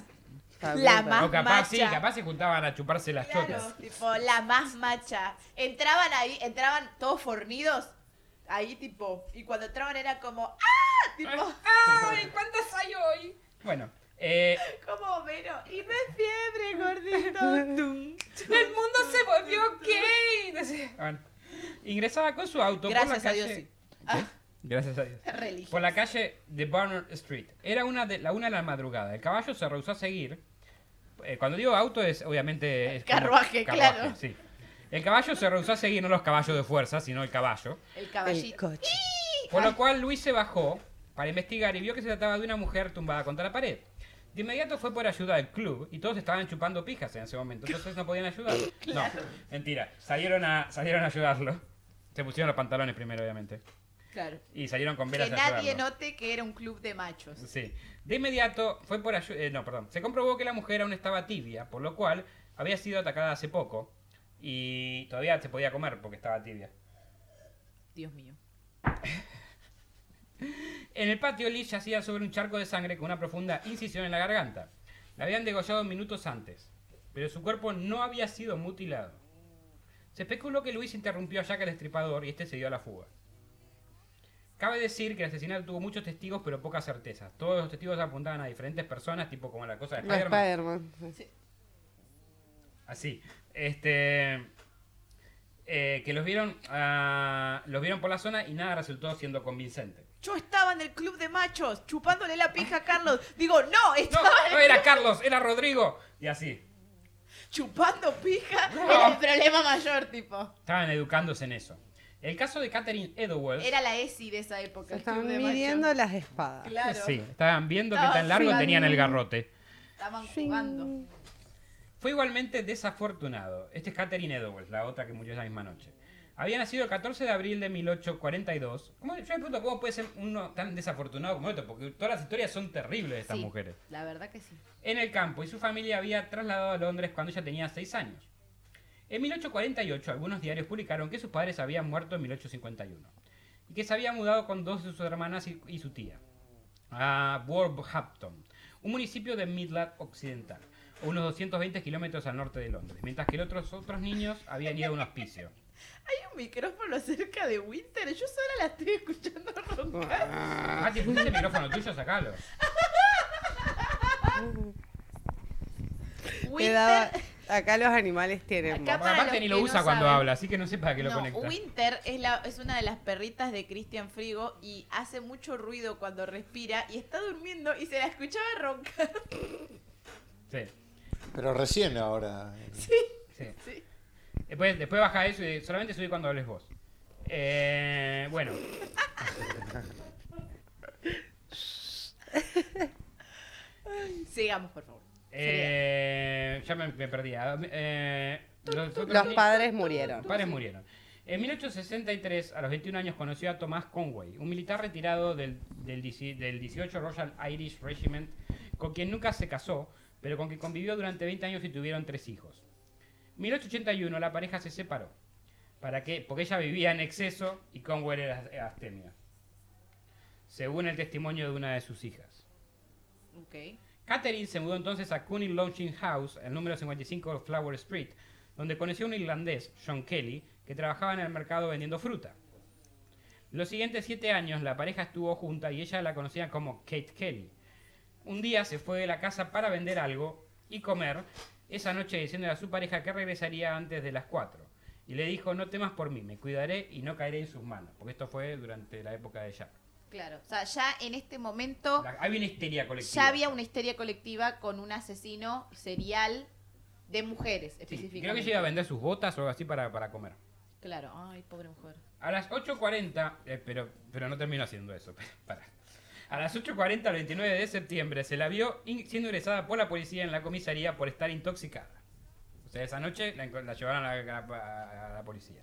B: La más
A: O capaz, sí, capaz se juntaban a chuparse las
B: Claro,
A: chotas.
B: tipo, la más macha. Entraban ahí, entraban todos fornidos. Ahí, tipo, y cuando entraban era como, ¡ah! Tipo,
A: ¡Ay! ¿Cuántas hay hoy? Bueno, eh,
B: como Homero. Y no es fiebre, gordito.
A: El mundo se volvió gay. Bueno, ingresaba con su auto
B: Gracias
A: por la
B: a Dios,
A: calle.
B: sí. Ah,
A: Gracias a Dios.
B: religioso.
A: Por la calle de Barnard Street. Era una de, la una de la madrugada. El caballo se rehusó a seguir. Eh, cuando digo auto es obviamente... Es como
B: Carruaje, claro.
A: sí. El caballo se rehusó a seguir, no los caballos de fuerza, sino el caballo.
B: El
C: El
B: caballito.
C: coche.
A: Por lo cual Luis se bajó para investigar y vio que se trataba de una mujer tumbada contra la pared. De inmediato fue por ayuda al club y todos estaban chupando pijas en ese momento, entonces no podían ayudarlo. No, mentira. Salieron a, salieron a ayudarlo. Se pusieron los pantalones primero, obviamente.
B: Claro.
A: Y salieron con velas
B: Que
A: a
B: nadie
A: ayudarlo.
B: note que era un club de machos.
A: Sí. De inmediato fue por ayuda. no, perdón. Se comprobó que la mujer aún estaba tibia, por lo cual había sido atacada hace poco. Y todavía se podía comer porque estaba tibia.
B: Dios mío.
A: En el patio, Liz yacía sobre un charco de sangre con una profunda incisión en la garganta. La habían degollado minutos antes, pero su cuerpo no había sido mutilado. Se especuló que Luis interrumpió a Jack el Estripador y este se dio a la fuga. Cabe decir que el asesinato tuvo muchos testigos, pero pocas certezas. Todos los testigos apuntaban a diferentes personas, tipo como la cosa de Spider-Man.
C: Spider-Man. sí.
A: Así. Este. eh, que los vieron, ah, los vieron por la zona y nada resultó siendo convincente.
B: Yo estaba en el club de machos, chupándole la pija a Carlos. Digo, no,
A: No,
B: estaba
A: no era Carlos, era Rodrigo. Y así.
B: chupando pija.
A: No.
B: Era el problema mayor, tipo.
A: Estaban educándose en eso. El caso de Catherine Edowell.
B: Era la ESI de esa época.
C: Estaban midiendo
B: machos.
C: las espadas.
B: Claro.
A: Sí, estaban viendo qué
B: Estaban
A: tan largo
B: jugando.
A: tenían el garrote.
B: Estaban jugando.
A: Fue igualmente desafortunado. Este es Catherine Edowell, la otra que murió esa misma noche. Había nacido el 14 de abril de 1842. ¿Cómo, yo me pregunto cómo puede ser uno tan desafortunado como esto, porque todas las historias son terribles de estas
B: Sí,
A: mujeres.
B: La verdad que sí.
A: En el campo y su familia había trasladado a Londres cuando ella tenía 6 años. En 1848 algunos diarios publicaron que sus padres habían muerto en 1851 y que se había mudado con dos de sus hermanas y, y su tía a Wolverhampton, un municipio de Midland Occidental, a unos 220 kilómetros al norte de Londres, mientras que los otros, otros niños habían ido a un hospicio.
B: Hay un micrófono cerca de Winter. Yo sola la estoy escuchando roncar.
A: Ah, si pusiste el micrófono tuyo, sacalo.
B: Winter.
C: Quedaba- acá los animales tienen
B: Acá
C: voz.
B: para
A: Aparte
B: los
A: ni
B: que
A: lo
B: no
A: usa cuando
B: saben-
A: habla, así que no sé para qué lo
B: no,
A: conecta.
B: Winter es, la, es una de las perritas de Christian Frigo y hace mucho ruido cuando respira y está durmiendo y se la escuchaba roncar.
A: Sí,
D: Pero recién ahora.
A: sí.
B: Sí.
A: Después, después baja eso y solamente subí cuando hables vos. Eh, bueno,
B: Sigamos, por favor.
A: eh, ya me, me perdí. Ah, eh, los otros
C: Los
A: ni-
C: padres murieron.
A: Los padres murieron. En 1863, a los 21 años, conoció a Thomas Conway, un militar retirado del, del, 10 del 18 Royal Irish Regiment, con quien nunca se casó, pero con quien convivió durante 20 años y tuvieron tres hijos. En 1881 la pareja se separó. ¿Para qué? Porque ella vivía en exceso y Conway era astemia. Según el testimonio de una de sus hijas.
B: Ok.
A: Catherine se mudó entonces a Cooney Lodging House, el número 55 de Flower Street, donde conoció a un irlandés, John Kelly, que trabajaba en el mercado vendiendo fruta. Los siguientes siete años la pareja estuvo junta y ella la conocía como Kate Kelly. Un día se fue de la casa para vender algo y comer, esa noche diciéndole a su pareja que regresaría antes de las 4. Y le dijo, no temas por mí, me cuidaré y no caeré en sus manos, porque esto fue durante la época de Jack.
B: Claro. O sea, ya en este momento
A: La- había una histeria colectiva.
B: ya había una histeria colectiva con un asesino serial de mujeres,
A: Sí,
B: específicamente.
A: creo que llega a vender sus botas o algo así para, para comer.
B: Claro. Ay, pobre mujer.
A: A las 8.40, eh, pero, pero no terminó haciendo eso. Para. A las 8.40 el 29 de septiembre se la vio in- siendo ingresada por la policía en la comisaría por estar intoxicada. O sea, esa noche la, llevaron a la, a- a la policía.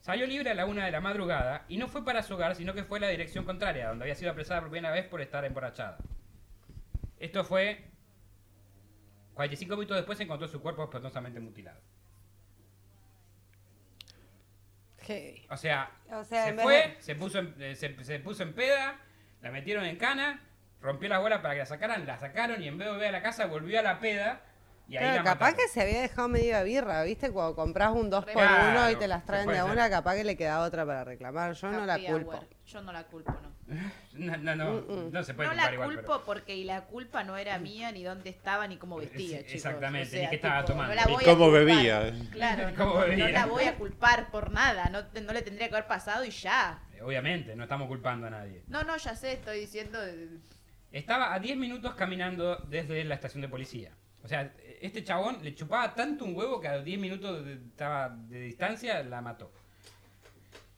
A: Salió libre a la una de la madrugada y no fue para su hogar, sino que fue a la dirección contraria, donde había sido apresada por primera vez por estar emborrachada. Esto fue 45 minutos después se encontró su cuerpo espantosamente mutilado. O sea,
C: O sea,
A: se fue,
C: de-
A: se, puso en, eh, se, se puso en peda, la metieron en cana, rompió la bola para que la sacaran, la sacaron y en vez de volver a la casa volvió a la peda y ahí
C: Claro,
A: la
C: capaz
A: mataron.
C: que se había dejado media birra, ¿viste? Cuando compras un 2 por
A: Claro,
C: 1 y te las traen de
A: ser.
C: una, capaz que le queda otra para reclamar. Yo no la culpo.
B: hour. Yo no la culpo, no.
A: No, no, no, no se puede
B: no la
A: igual.
B: culpo
A: pero-
B: porque y la culpa no era mía, ni dónde estaba, ni cómo vestía,
A: Sí,
B: chicos.
A: exactamente,
B: O sea,
A: ni qué estaba
B: tipo,
A: tomando.
B: no la
D: ¿Y
B: voy a
D: cómo bebía?
B: Claro,
A: ¿Cómo
B: no,
A: bebía?
B: no la voy a culpar por nada, no, te- no le tendría que haber pasado y ya.
A: Obviamente, no estamos culpando a nadie.
B: No, no, ya sé, estoy diciendo... eh,
A: Estaba a 10 minutos caminando desde la estación de policía. O sea, este chabón le chupaba tanto un huevo que a 10 minutos de, estaba de distancia la mató.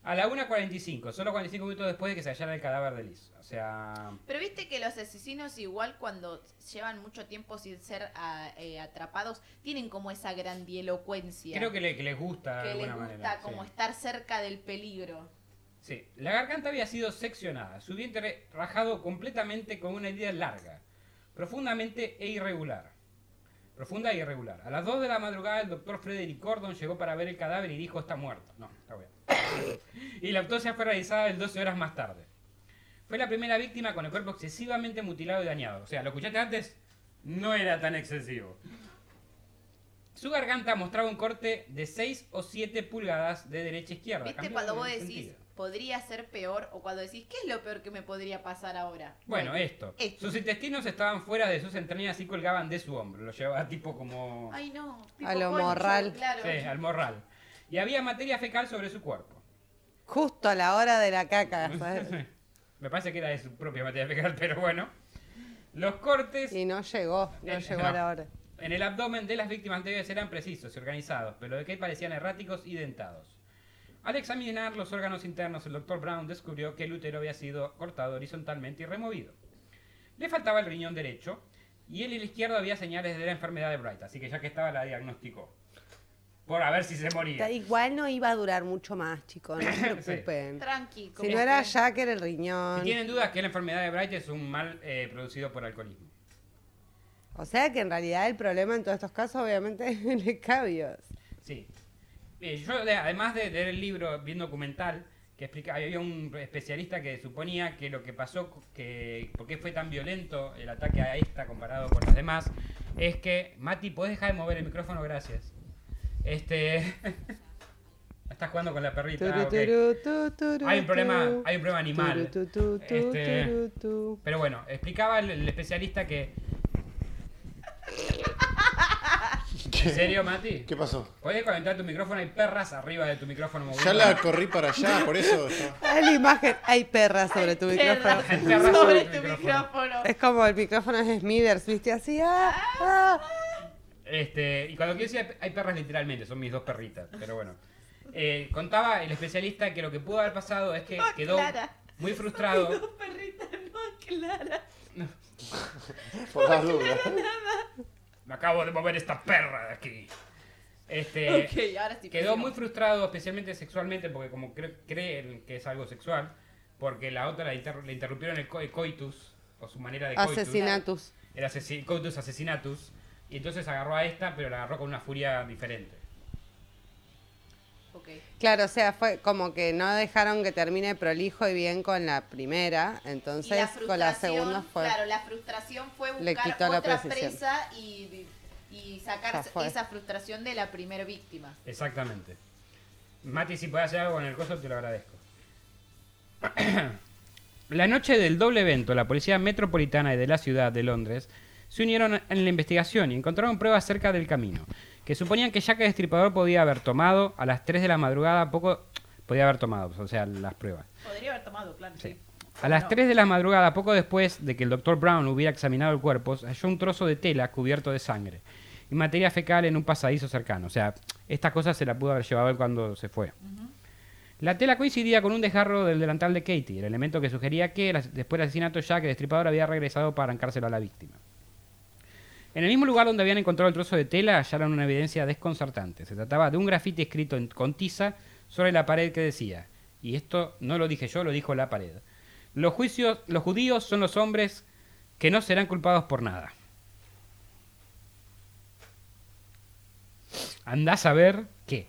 A: A la 1.45, solo 45 minutos después de que se hallara el cadáver de Liz. O sea,
B: Pero viste que los asesinos igual cuando llevan mucho tiempo sin ser a- eh, atrapados, tienen como esa grandielocuencia.
A: creo que, le- que les gusta de
B: que les
A: alguna
B: gusta
A: manera.
B: como
A: sí.
B: estar cerca del peligro.
A: Sí, la garganta había sido seccionada, su vientre rajado completamente con una herida larga, profundamente e irregular. Profunda e irregular. A las 2 de la madrugada el doctor Frederick Gordon llegó para ver el cadáver y dijo está muerto. No, está bien. y la autopsia fue realizada el 12 horas más tarde. Fue la primera víctima con el cuerpo excesivamente mutilado y dañado. O sea, lo escuchaste antes, no era tan excesivo. Su garganta mostraba un corte de 6 o 7 pulgadas de derecha a izquierda.
B: ¿Viste cuando vos decís
A: sentido.
B: Podría ser peor o cuando decís qué es lo peor que me podría pasar ahora?
A: Bueno, esto.
B: esto.
A: Sus intestinos estaban fuera de sus entrañas y colgaban de su hombro. Lo llevaba tipo como...
B: Ay, no. tipo
C: A lo morral.
B: Claro.
A: Sí, al morral. Y había materia fecal sobre su cuerpo.
C: Justo a la hora de la caca, ¿sabes?
A: Me parece que era de su propia materia fecal, pero bueno. Los cortes
C: Y no llegó, no
A: Eh,
C: llegó
A: no.
C: a la hora.
A: en el abdomen de las víctimas anteriores eran precisos y organizados, pero de que parecían erráticos y dentados. Al examinar los órganos internos, el doctor Brown descubrió que el útero había sido cortado horizontalmente y removido. Le faltaba el riñón derecho y en el izquierdo había señales de la enfermedad de Bright, así que ya que estaba la diagnosticó. Por a ver si se moría.
C: Igual no iba a durar mucho más, chicos, no se preocupen.
B: Tranqui.
C: Si no era
B: que-
C: Jack, era el
A: Si
C: riñón.
A: tienen dudas que la enfermedad de Bright es un mal eh, producido por alcoholismo.
C: O sea que en realidad el problema en todos estos casos, obviamente, es el escabios.
A: Sí. Eh, yo, de- además de leer el libro, vi un documental que explica, había un especialista que suponía que lo que pasó, que por qué fue tan violento el ataque a esta comparado con las demás, es que, Mati, ¿podés dejar de mover el micrófono? Gracias. Este... Estás jugando con la perrita. ah, Hay un problema, hay un problema animal. Este-. Pero bueno, explicaba el, el especialista que... ¿En serio, Mati?
D: ¿Qué pasó?
A: Podés conectar tu micrófono, hay perras arriba de tu micrófono moviendo.
D: Ya la corrí para allá, por eso.
C: Hay la imagen, hay perras sobre tu micrófono.
B: Perras sobre
A: sobre
B: tu
A: tu micrófono.
B: micrófono.
C: Es como el micrófono es Smithers, ¿viste? Así, ah, ah.
A: Este, y cuando quiero decir hay perras literalmente, son mis dos perritas, pero bueno. Eh, contaba el especialista que lo que pudo haber pasado es que
B: No,
A: quedó
B: Clara.
A: muy frustrado.
B: Dos perritas más claras.
D: Por las dudas.
A: Me acabo de mover esta perra de aquí. Este,
B: Ok, ahora sí.
A: quedó muy frustrado, especialmente sexualmente, porque como cre- creen que es algo sexual, porque la otra la inter- le interrumpieron el, co- el coitus, o su manera de coitus.
C: Asesinatus.
A: Era asesi- coitus asesinatus. Y entonces agarró a esta, pero la agarró con una furia diferente.
C: Claro, o sea, fue como que no dejaron que termine prolijo y bien con la primera, entonces con la segunda fue...
B: Claro, la frustración fue
C: Le
B: buscar
C: quitó la
B: otra presa y, y sacar esa frustración de la primera víctima.
A: Exactamente. Mati, si puedes hacer algo con el coso, te lo agradezco. la noche del doble evento, la Policía Metropolitana y de la ciudad de Londres se unieron en la investigación y encontraron pruebas cerca del camino, que suponían que Jack el Destripador podía haber tomado a las 3 de la madrugada poco... Podía haber tomado, o sea, las pruebas.
B: Podría haber tomado, claro.
A: Sí. A las 3 de la madrugada, poco después de que el Dr. Brown hubiera examinado el cuerpo, halló un trozo de tela cubierto de sangre y materia fecal en un pasadizo cercano. O sea, esta cosa se la pudo haber llevado él cuando se fue. La tela coincidía con un desgarro del delantal de Katie, el elemento que sugería que después del asesinato Jack, el destripador había regresado para arrancárselo a la víctima. En el mismo lugar donde habían encontrado el trozo de tela hallaron una evidencia desconcertante. Se trataba de un grafiti escrito en- con tiza sobre la pared que decía, y esto no lo dije yo, lo dijo la pared. Los, los judíos son los hombres que no serán culpados por nada. Andás a ver qué.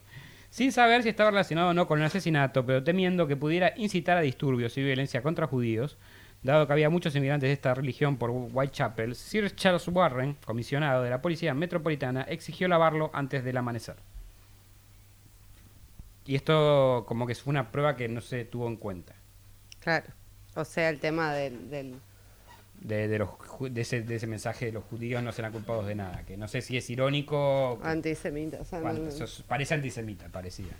A: Sin saber si estaba relacionado o no con el asesinato, pero temiendo que pudiera incitar a disturbios y violencia contra judíos, dado que había muchos inmigrantes de esta religión por Whitechapel, Sir Charles Warren, comisionado de la Policía Metropolitana, exigió lavarlo antes del amanecer. Y esto como que fue una prueba que no se tuvo en cuenta.
C: Claro. O sea, el tema del... del-
A: de, de los, de, ese, de ese mensaje de los judíos no serán culpados de nada. Que no sé si es irónico.
C: antisemita. O sea, no-
A: cuánto,
C: no-
A: parece antisemita, parecía.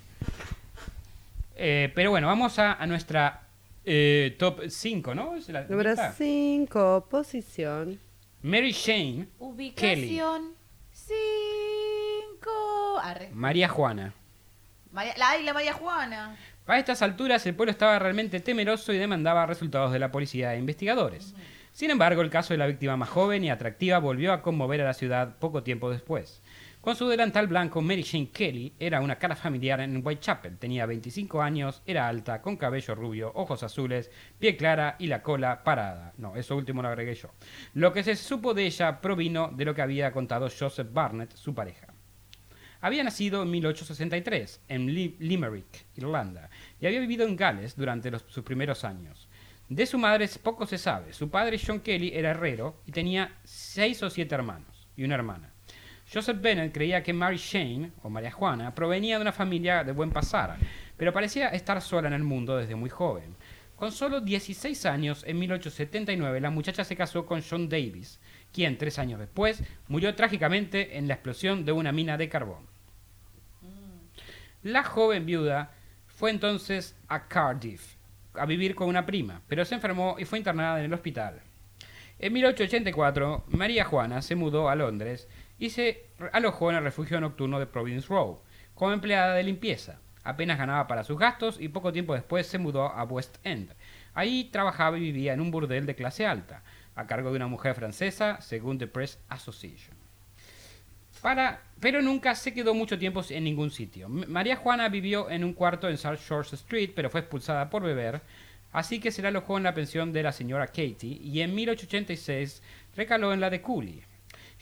A: Eh, pero bueno, vamos a, a nuestra eh, top 5, ¿no? ¿Es la
C: Número
A: lista?
C: 5, posición.
A: Mary Jane,
B: Ubicación 5. Arre.
A: María Juana.
B: María, la, la María Juana.
A: A estas alturas el pueblo estaba realmente temeroso y demandaba resultados de la policía e investigadores. Sin embargo, el caso de la víctima más joven y atractiva volvió a conmover a la ciudad poco tiempo después. Con su delantal blanco, Mary Jane Kelly era una cara familiar en Whitechapel. Tenía 25 años, era alta, con cabello rubio, ojos azules, pie clara y la cola parada. No, eso último lo agregué yo. Lo que se supo de ella provino de lo que había contado Joseph Barnett, su pareja. Había nacido en 1863 en Li- Limerick, Irlanda, y había vivido en Gales durante sus primeros años. De su madre poco se sabe. Su padre, John Kelly, era herrero y tenía seis o siete hermanos y una hermana. Joseph Bennett creía que Mary Jane, o María Juana, provenía de una familia de buen pasar, pero parecía estar sola en el mundo desde muy joven. Con solo 16 años, en 1879, la muchacha se casó con John Davis, quien tres años después murió trágicamente en la explosión de una mina de carbón. La joven viuda fue entonces a Cardiff a vivir con una prima, pero se enfermó y fue internada en el hospital. En 1884, María Juana se mudó a Londres y se alojó en el refugio nocturno de Providence Row como empleada de limpieza. Apenas ganaba para sus gastos y poco tiempo después se mudó a West End. Ahí trabajaba y vivía en un burdel de clase alta, a cargo de una mujer francesa, según The Press Association. Para, pero nunca se quedó mucho tiempo en ningún sitio. María Juana vivió en un cuarto en South Shores Street, pero fue expulsada por beber, así que se la alojó en la pensión de la señora Katie y en 1886 recaló en la de Cooley.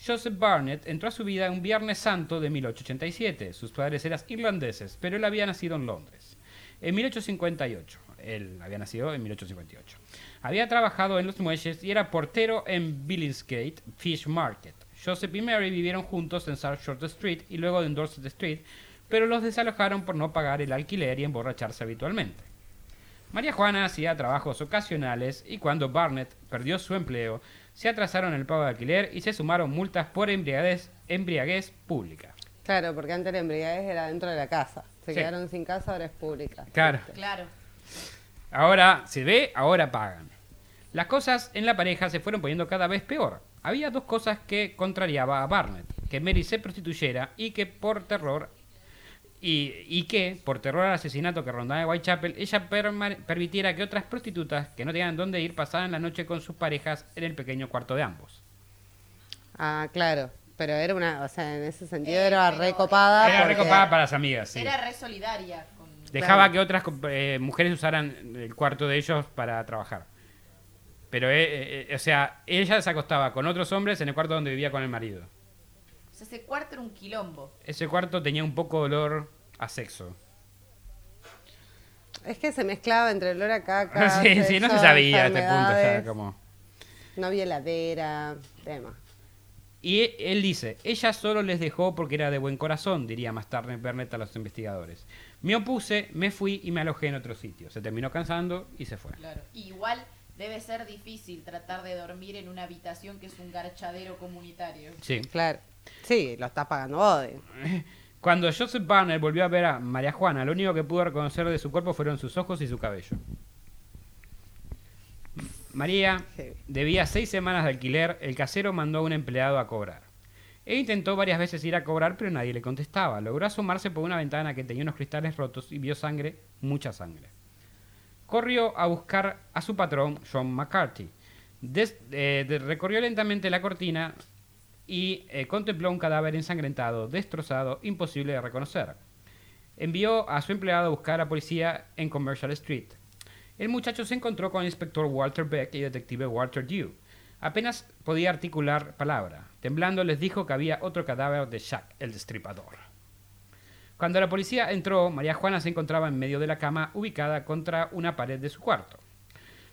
A: Joseph Barnett entró a su vida un Viernes Santo de 1887. Sus padres eran irlandeses, pero él había nacido en Londres. En 1858. Él había nacido en 1858. Había trabajado en los muelles y era portero en Billingsgate Fish Market. Joseph y Mary vivieron juntos en South Short Street y luego en Dorset Street, pero los desalojaron por no pagar el alquiler y emborracharse habitualmente. María Juana hacía trabajos ocasionales y cuando Barnett perdió su empleo, se atrasaron el pago de alquiler y se sumaron multas por embriaguez, embriaguez pública.
C: Claro, porque antes la embriaguez era dentro de la casa. Se
A: Sí.
C: quedaron sin casa, ahora es pública.
A: Claro.
B: Claro.
A: Ahora se ve, ahora pagan. Las cosas en la pareja se fueron poniendo cada vez peor. Había dos cosas que contrariaba a Barnett, que Mary se prostituyera y que por terror y, y que, por terror al asesinato que rondaba en Whitechapel, ella permitiera que otras prostitutas que no tenían dónde ir pasaran la noche con sus parejas en el pequeño cuarto de ambos.
C: Ah, claro. Pero era una, o sea, en ese sentido
B: Eh,
C: era recopada.
A: Era
C: porque-
A: recopada para las amigas, sí.
B: Era re solidaria. Con...
A: Dejaba
C: Claro.
A: que otras eh, mujeres usaran el cuarto de ellos para trabajar. Pero, eh, eh, o sea, ella se acostaba con otros hombres en el cuarto donde vivía con el marido.
B: Sea, ese cuarto era un quilombo.
A: Ese cuarto tenía un poco de olor a sexo.
C: Es que se mezclaba entre olor a caca.
A: sí, sí, no se
C: sexo,
A: sabía a este punto. ya, como...
C: No había heladera, tema.
A: Y él dice, ella solo les dejó porque era de buen corazón, diría más tarde Burnett a los investigadores. Me opuse, me fui y me alojé en otro sitio. Se terminó cansando y se fue.
B: Claro. Igual debe ser difícil tratar de dormir en una habitación que es un garchadero comunitario.
A: Sí.
C: Claro. Sí, lo estás pagando digo.
A: Cuando Joseph Barner volvió a ver a María Juana, lo único que pudo reconocer de su cuerpo fueron sus ojos y su cabello. María debía seis semanas de alquiler, el casero mandó a un empleado a cobrar. Él intentó varias veces ir a cobrar, pero nadie le contestaba. Logró asomarse por una ventana que tenía unos cristales rotos y vio sangre, mucha sangre. Corrió a buscar a su patrón, John McCarthy. Eh, recorrió lentamente la cortina y eh, contempló un cadáver ensangrentado, destrozado, imposible de reconocer. Envió a su empleado a buscar a policía en Commercial Street. El muchacho se encontró con el inspector Walter Beck y detective Walter Dew. Apenas podía articular palabra. Temblando les dijo que había otro cadáver de Jack, el destripador. Cuando la policía entró, María Juana se encontraba en medio de la cama, ubicada contra una pared de su cuarto.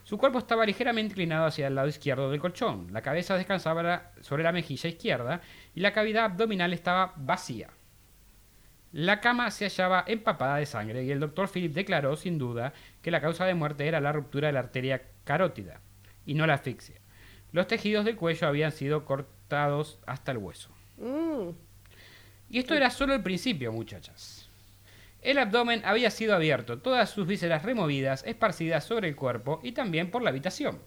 A: Su cuerpo estaba ligeramente inclinado hacia el lado izquierdo del colchón. La cabeza descansaba sobre la mejilla izquierda y la cavidad abdominal estaba vacía. La cama se hallaba empapada de sangre y el doctor Philip declaró sin duda que la causa de muerte era la ruptura de la arteria carótida y no la asfixia. Los tejidos del cuello habían sido cortados hasta el hueso.
C: Mm,
A: Y esto era solo el principio, muchachas. El abdomen había sido abierto, todas sus vísceras removidas, esparcidas sobre el cuerpo y también por la habitación.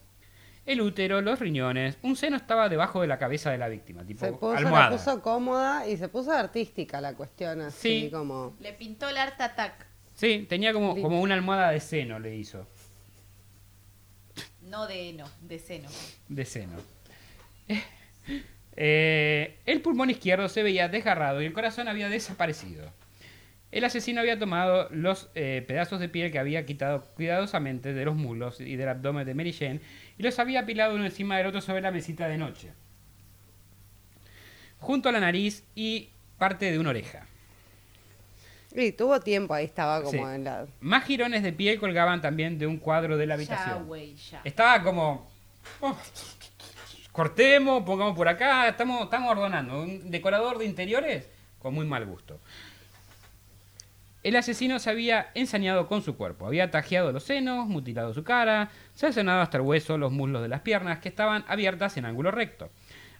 A: El útero, los riñones, un seno estaba debajo de la cabeza de la víctima, tipo
C: se puso,
A: almohada.
C: la puso cómoda y se puso artística la cuestión, así
A: Sí.
C: como.
B: Le pintó el Art Attack.
A: Sí, tenía como, como una almohada de seno, le hizo.
B: No de heno, de seno.
A: De seno. Eh, el pulmón izquierdo se veía desgarrado y el corazón había desaparecido. El asesino había tomado los eh, pedazos de piel que había quitado cuidadosamente de los muslos y del abdomen de Mary Jane y los había apilado uno encima del otro sobre la mesita de noche. Junto a la nariz y parte de una oreja.
C: Y tuvo tiempo, ahí estaba como
A: Sí.
C: en la...
A: Más jirones de piel colgaban también de un cuadro de la
B: Ya,
A: habitación.
B: ya.
A: Estaba como. oh, cortemos, pongamos por acá. Estamos, estamos ordenando. Un decorador de interiores con muy mal gusto. El asesino se había ensañado con su cuerpo. Había tajeado los senos, mutilado su cara, cercenado hasta el hueso los muslos de las piernas que estaban abiertas en ángulo recto.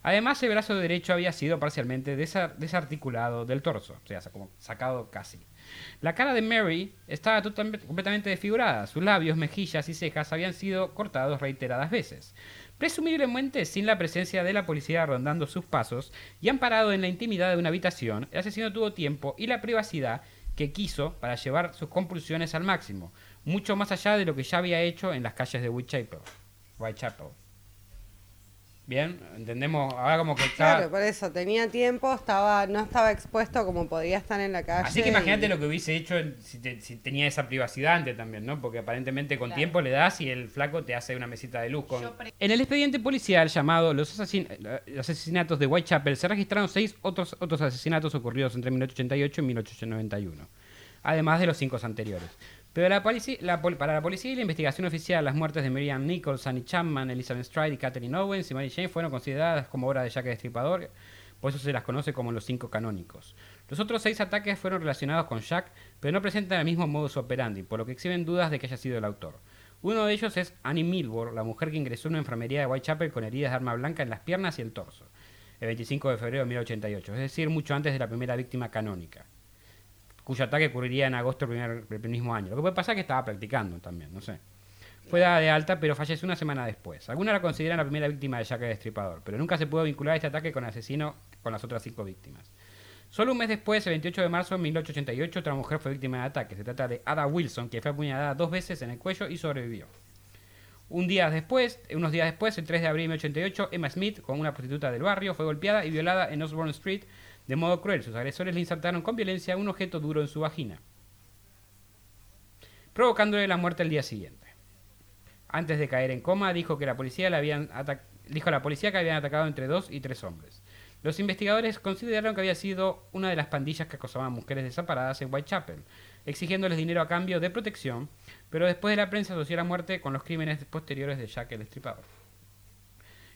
A: Además, el brazo derecho había sido parcialmente desa- desarticulado del torso, o sea, como sacado casi. La cara de Mary estaba totalmente, completamente desfigurada. Sus labios, mejillas y cejas habían sido cortados reiteradas veces. Presumiblemente sin la presencia de la policía rondando sus pasos y amparado en la intimidad de una habitación, el asesino tuvo tiempo y la privacidad que quiso para llevar sus compulsiones al máximo, mucho más allá de lo que ya había hecho en las calles de Whitechapel. Bien, entendemos ahora como que está...
C: Claro, por eso tenía tiempo, estaba no estaba expuesto como podía estar en la calle.
A: Así que imagínate
C: y-
A: lo que hubiese hecho en- si, te- si tenía esa privacidad antes también, ¿no? Porque aparentemente con
B: Claro.
A: tiempo le das y el flaco te hace una mesita de luz. Con... En el expediente policial llamado los, eh, los asesinatos de Whitechapel se registraron seis otros, otros asesinatos ocurridos entre 1888 y 1891, además de los cinco anteriores. Pero la para la policía y la investigación oficial, las muertes de Miriam Nichols, Annie Chapman, Elizabeth Stride y Catherine Owens y Mary Jane fueron consideradas como obra de Jack el Destripador, por eso se las conoce como los cinco canónicos. Los otros seis ataques fueron relacionados con Jack, pero no presentan el mismo modus operandi, por lo que exhiben dudas de que haya sido el autor. Uno de ellos es Annie Milburn, la mujer que ingresó en una enfermería de Whitechapel con heridas de arma blanca en las piernas y el torso, el 25 de febrero de 1988, es decir, mucho antes de la primera víctima canónica, cuyo ataque ocurriría en agosto del, primer- del mismo año. Lo que puede pasar es que estaba practicando también, no sé. Fue dada de alta, pero falleció una semana después. Algunos la consideran la primera víctima de Jack el Destripador, pero nunca se pudo vincular este ataque con el asesino con las otras cinco víctimas. Solo un mes después, el 28 de marzo de 1888, otra mujer fue víctima de ataque. Se trata de Ada Wilson, que fue apuñalada dos veces en el cuello y sobrevivió. Un día después, unos días después, el 3 de abril de 1888, Emma Smith, con una prostituta del barrio, fue golpeada y violada en Osborne Street de modo cruel. Sus agresores le insertaron con violencia un objeto duro en su vagina, provocándole la muerte el día siguiente. Antes de caer en coma, dijo que la policía le a la policía que habían atacado entre dos y tres hombres. Los investigadores consideraron que había sido una de las pandillas que acosaban mujeres desamparadas en Whitechapel, exigiéndoles dinero a cambio de protección, pero después de la prensa asoció la muerte con los crímenes posteriores de Jack el Destripador.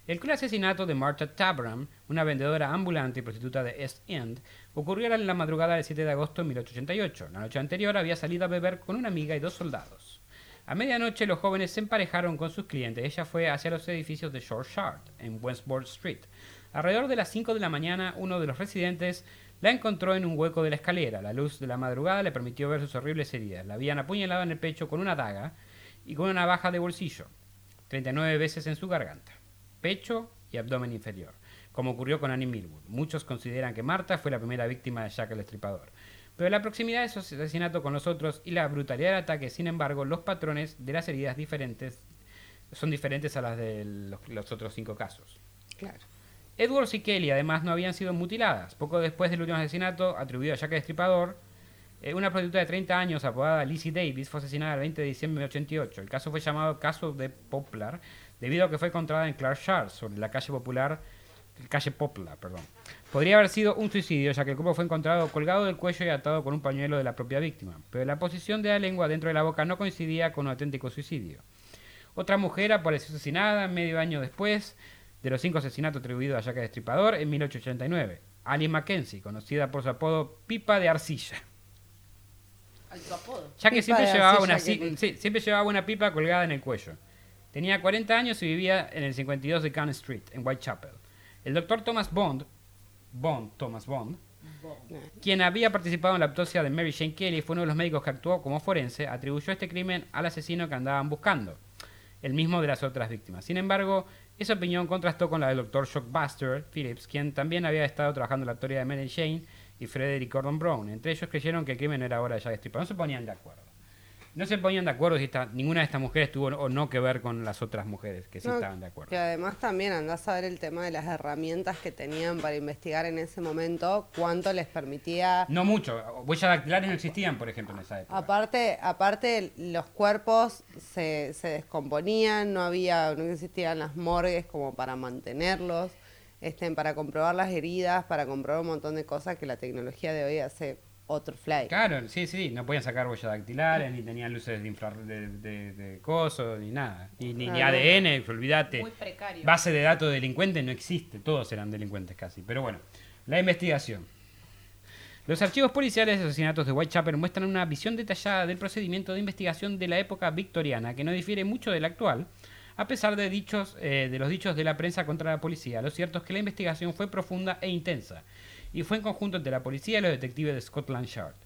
A: El cruel asesinato de Martha Tabram, una vendedora ambulante y prostituta de East End, ocurrió en la madrugada del 7 de agosto de 1888. La noche anterior había salido a beber con una amiga y dos soldados. A medianoche los jóvenes se emparejaron con sus clientes. Ella fue hacia los edificios de Short Shard, en Westport Street. Alrededor de las 5 de la mañana, uno de los residentes la encontró en un hueco de la escalera. La luz de la madrugada le permitió ver sus horribles heridas. La habían apuñalado en el pecho con una daga y con una navaja de bolsillo, 39 veces en su garganta, pecho y abdomen inferior, como ocurrió con Annie Millwood. Muchos consideran que Marta fue la primera víctima de Jack el Destripador. Pero la proximidad de su asesinato con los otros y la brutalidad del ataque, sin embargo, los patrones de las heridas diferentes son diferentes a las de los, los otros cinco casos.
C: Claro.
A: Edwards y Kelly además no habían sido mutiladas. Poco después del último asesinato atribuido a Jack el Destripador, eh, una prostituta de 30 años apodada Lizzie Davis fue asesinada el 20 de diciembre de 1988. El caso fue llamado caso de Poplar debido a que fue encontrada en Clark Shard, sobre la calle popular, calle Poplar, perdón. Podría haber sido un suicidio, ya que el cuerpo fue encontrado colgado del cuello y atado con un pañuelo de la propia víctima, pero la posición de la lengua dentro de la boca no coincidía con un auténtico suicidio. Otra mujer apareció asesinada medio año después de los cinco asesinatos atribuidos a Jack el Destripador en 1889. Alice Mackenzie, conocida por su apodo Pipa de Arcilla.
B: Alto apodo.
A: Ya que siempre llevaba, una,
C: que-
A: ci- sí, siempre llevaba una pipa colgada en el cuello. Tenía 40 años y vivía en el 52 de Cannon Street, en Whitechapel. El doctor Thomas Bond, Bond, Thomas Bond, quien había participado en la autopsia de Mary Jane Kelly, fue uno de los médicos que actuó como forense, atribuyó este crimen al asesino que andaban buscando, el mismo de las otras víctimas. Sin embargo, esa opinión contrastó con la del doctor Shockbuster Phillips, quien también había estado trabajando en la autoría de Mary Jane y Frederick Gordon Brown. Entre ellos creyeron que el crimen era obra de Jack Stripador. No se ponían de acuerdo. No se ponían de acuerdo si esta- ninguna de estas mujeres tuvo o no que ver con las otras mujeres que sí
C: No,
A: estaban de acuerdo.
C: Que además también andás a ver el tema de las herramientas que tenían para investigar en ese momento, cuánto les permitía.
A: No mucho. Huellas dactilares no existían, por ejemplo, en esa época.
C: Aparte, aparte los cuerpos se, se descomponían, no había, no existían las morgues como para mantenerlos, este, para comprobar las heridas, para comprobar un montón de cosas que la tecnología de hoy hace otro fly.
A: Claro, sí, sí, no podían sacar huellas dactilares, ni tenían luces de infrar de, de, de coso, ni nada. Ni, ni, ni. ADN, olvídate.
B: Muy precario.
A: Base de datos de delincuentes no existe, todos eran delincuentes casi. Pero bueno, la investigación. Los archivos policiales de asesinatos de Whitechapel muestran una visión detallada del procedimiento de investigación de la época victoriana, que no difiere mucho del actual, a pesar de, dichos, eh, de los dichos de la prensa contra la policía. Lo cierto es que la investigación fue profunda e intensa, y fue en conjunto entre la policía y los detectives de Scotland Yard.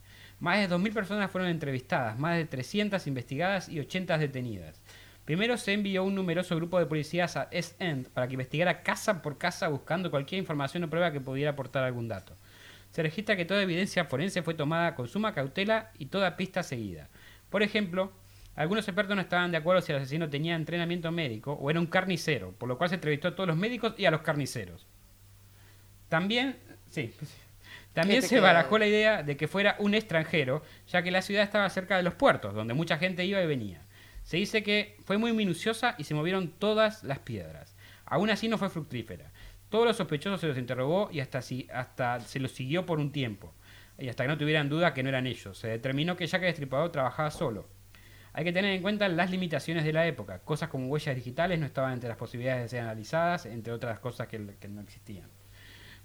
A: Más de 2.000 personas fueron entrevistadas, más de 300 investigadas y 80 detenidas. Primero se envió un numeroso grupo de policías a East End para que investigara casa por casa buscando cualquier información o prueba que pudiera aportar algún dato. Se registra que toda evidencia forense fue tomada con suma cautela y toda pista seguida. Por ejemplo, algunos expertos no estaban de acuerdo si el asesino tenía entrenamiento médico o era un carnicero, por lo cual se entrevistó a todos los médicos y a los carniceros. También, sí, también se barajó la idea de que fuera un extranjero, ya que la ciudad estaba cerca de los puertos, donde mucha gente iba y venía. Se dice que fue muy minuciosa y se movieron todas las piedras. Aún así no fue fructífera. Todos los sospechosos se los interrogó y hasta, si- hasta se los siguió por un tiempo. Y hasta que no tuvieran duda que no eran ellos. Se determinó que Jack el Destripador trabajaba solo. Hay que tener en cuenta las limitaciones de la época. Cosas como huellas digitales no estaban entre las posibilidades de ser analizadas, entre otras cosas que, que no existían.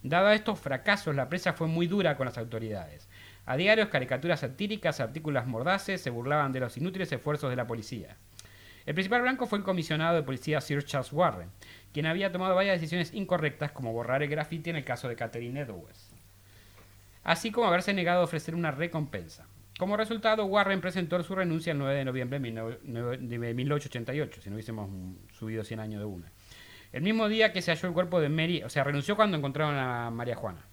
A: Dado estos fracasos, la presa fue muy dura con las autoridades. A diarios, caricaturas satíricas, artículos mordaces se burlaban de los inútiles esfuerzos de la policía. El principal blanco fue el comisionado de policía Sir Charles Warren, quien había tomado varias decisiones incorrectas como borrar el graffiti en el caso de Catherine Edwards, así como haberse negado a ofrecer una recompensa. Como resultado, Warren presentó su renuncia el 9 de noviembre de 19- de 1888, si no hubiésemos subido 100 años de una. El mismo día que se halló el cuerpo de Mary, o sea, renunció cuando encontraron a María Juana.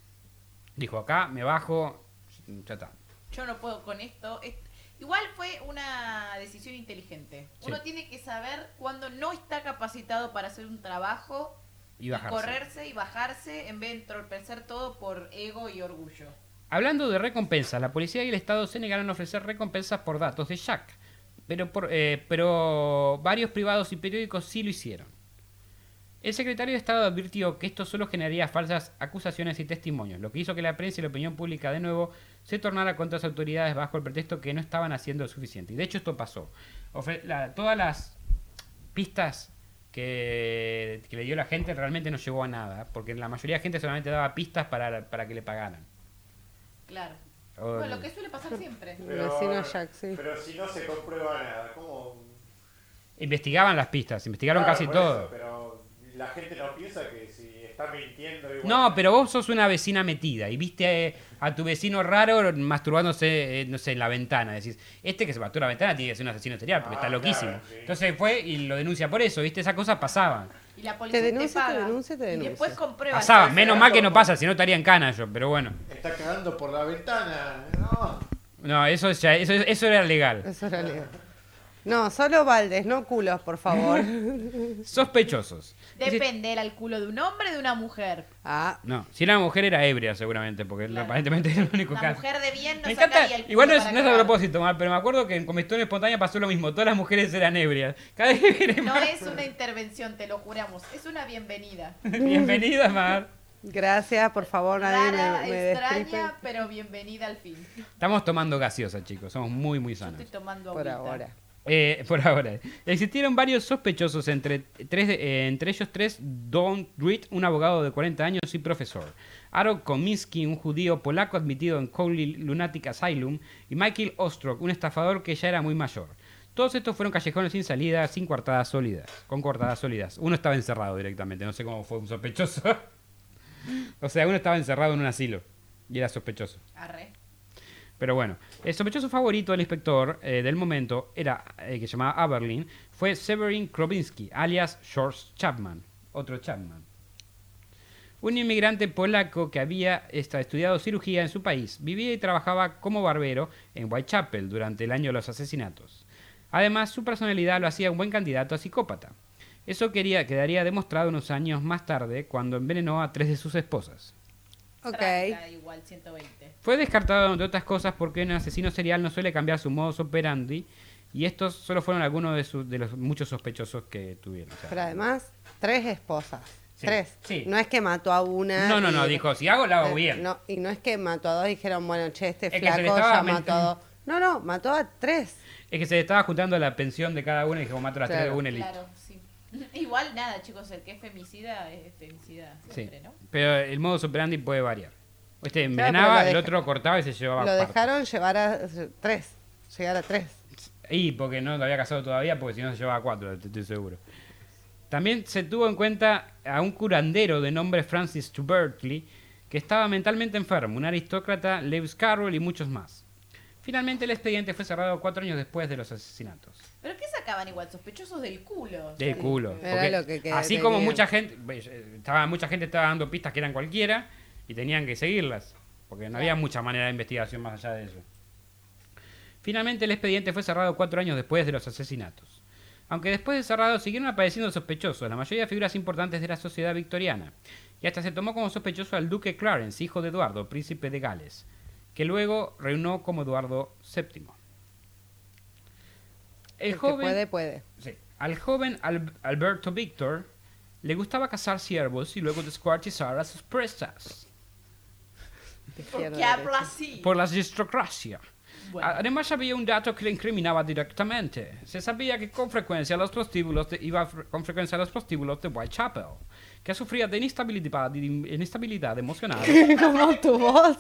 A: Dijo, acá me bajo, ya está.
B: Yo no puedo con esto. Es- Igual fue una decisión inteligente. Uno tiene que saber cuando no está capacitado para hacer un trabajo
A: Y
B: correrse y bajarse en vez de entorpecer todo por ego y orgullo.
A: Hablando de recompensas, la policía y el Estado se negaron a ofrecer recompensas por datos de Jack, pero, por- eh, pero varios privados y periódicos sí lo hicieron. El secretario de Estado advirtió que esto solo generaría falsas acusaciones y testimonios, lo que hizo que la prensa y la opinión pública de nuevo se tornara contra las autoridades bajo el pretexto que no estaban haciendo lo suficiente. Y de hecho esto pasó. Ofre- la- todas las pistas que, que le dio la gente realmente no llegó a nada, porque la mayoría de gente solamente daba pistas para, para que le pagaran.
B: Claro.
A: O-
B: Bueno, lo que suele pasar siempre.
C: Sí.
D: Pero si no se comprueba nada, ¿cómo?
A: Investigaban las pistas, investigaron
D: Claro,
A: casi todo.
D: eso, pero la gente no piensa que si está mintiendo igual.
A: No, pero vos sos una vecina metida y viste a tu vecino raro masturbándose, eh, no sé, en la ventana. Decís, este que se masturba en la ventana tiene que ser un asesino serial porque
D: Ah,
A: está loquísimo.
D: claro, sí.
A: Entonces fue y lo denuncia por eso, viste, esas cosas pasaban.
B: Y la policía
C: Te
B: te,
C: denuncia, te
B: paga.
C: denuncia, te
B: Y
C: denuncia.
B: después comprueba.
A: Pasaban,
B: si
A: menos mal que no pasa, si no estaría en cana yo, pero bueno.
D: Está cagando por la ventana. No.
A: No, eso ya, eso, eso era legal.
C: Eso era legal. No, solo baldes, no culos, por favor.
A: Sospechosos.
B: Depende, ¿era el culo de un hombre o de una mujer?
C: ah,
A: No, si era mujer era ebria seguramente, porque
B: Claro.
A: aparentemente era el único
B: Una
A: caso.
B: mujer de bien no
A: Me encanta,
B: el culo
A: igual no es,
B: para
A: no es a propósito, Mar, pero me acuerdo que en Comestión Espontánea pasó lo mismo. Todas las mujeres eran ebrias. Cada vez
B: No es una intervención, te lo juramos. Es una bienvenida.
A: Bienvenida, Mar.
C: gracias, por favor, nadie
B: Rara,
C: me, me
B: extraña,
C: destripe
B: pero bienvenida al fin.
A: Estamos tomando gaseosa, chicos. Somos muy, muy
B: Yo
A: sanos.
B: estoy tomando
C: por
B: agüita.
C: ahora.
A: Eh, por ahora. Existieron varios sospechosos, entre, tres eh, entre ellos tres, Don Reed, un abogado de 40 años y profesor. Aaron Kominski, un judío polaco admitido en Cowley Lunatic Asylum. Y Michael Ostrok, un estafador que ya era muy mayor. Todos estos fueron callejones sin salida, sin coartadas sólidas. Con coartadas sólidas. Uno estaba encerrado directamente, no sé cómo fue un sospechoso. o sea, uno estaba encerrado en un asilo. Y era sospechoso.
B: Arre.
A: Pero bueno, el sospechoso favorito del inspector eh, del momento era, eh, que se llamaba Aberlin, fue Severin Krobinsky, alias George Chapman, otro Chapman. un inmigrante polaco que había estudiado cirugía en su país. Vivía y trabajaba como barbero en Whitechapel durante el año de los asesinatos. Además, su personalidad lo hacía un buen candidato a psicópata. Eso quedaría demostrado unos años más tarde cuando envenenó a tres de sus esposas.
C: Ok.
B: Tranca, igual, 120.
A: Fue descartado, entre otras cosas, porque un asesino serial no suele cambiar su modus operandi y estos solo fueron algunos de, sus- de los muchos sospechosos que tuvieron. o sea,
C: Pero además, tres esposas.
A: Sí,
C: Tres.
A: sí.
C: No es que mató a una.
A: no, no, no,
C: y-
A: dijo, si hago, lo hago
C: eh,
A: bien.
C: No, y no es que mató a dos y dijeron, bueno, che, este
A: Es
C: flaco ya mató a dos. No, no, mató a tres.
A: Es que se le estaba juntando la pensión de cada uno y dijo, mato a las tres de una y listo.
B: Claro. Igual, nada, chicos, el que es femicida es femicida
A: Sí.
B: siempre, ¿no?
A: Pero el modus operandi puede variar. Este envenenaba,
C: lo
A: el otro cortaba y se llevaba
C: Lo
A: parte.
C: dejaron llevar a tres. Llegar a tres.
A: Y porque no lo había casado todavía, porque si no se llevaba cuatro, te- estoy seguro. También se tuvo en cuenta a un curandero de nombre Francis Tubertley, que estaba mentalmente enfermo, un aristócrata, Lewis Carroll y muchos más. Finalmente el expediente fue cerrado cuatro años después de los asesinatos.
B: ¿Pero qué sacaban igual? Sospechosos del culo.
A: De culo.
C: Era
A: porque
C: lo que que
A: así
C: tenía.
A: como mucha gente, eh, estaba, mucha gente estaba dando pistas que eran cualquiera y tenían que seguirlas, porque no había mucha manera de investigación más allá de eso. Finalmente el expediente fue cerrado cuatro años después de los asesinatos. Aunque después de cerrado siguieron apareciendo sospechosos, la mayoría de figuras importantes de la sociedad victoriana, y hasta se tomó como sospechoso al duque Clarence, hijo de Eduardo, príncipe de Gales, que luego reinó como Eduardo VII. El
C: El que
A: joven...
C: puede, puede.
A: Sí. Al joven Al- Alberto Víctor le gustaba cazar ciervos y luego descuartizar a sus presas
B: ¿Por qué habla así?
A: por la aristocracia.
B: Bueno.
A: Además había un dato que le incriminaba directamente. Se sabía que con frecuencia los prostíbulos de- iba con frecuencia a los prostíbulos de Whitechapel, que sufría de inestabilidad, de inestabilidad emocional.
C: como tu voz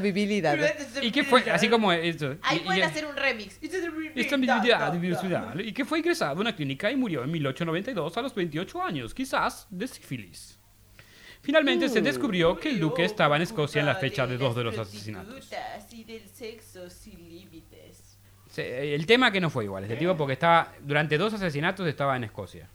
C: vibilidad.
A: y que fue así como eso.
B: Ahí
A: y- y-
B: pueden hacer un remix.
A: Estabilidad emocional. Y que fue ingresado a una clínica y murió en 1892 a los 28 años, quizás de sífilis. Finalmente se descubrió que el duque estaba en Escocia en la fecha de dos de los asesinatos.
B: Y del sexo sin límites.
A: El tema que no fue igual, este tipo porque estaba durante dos asesinatos estaba en Escocia,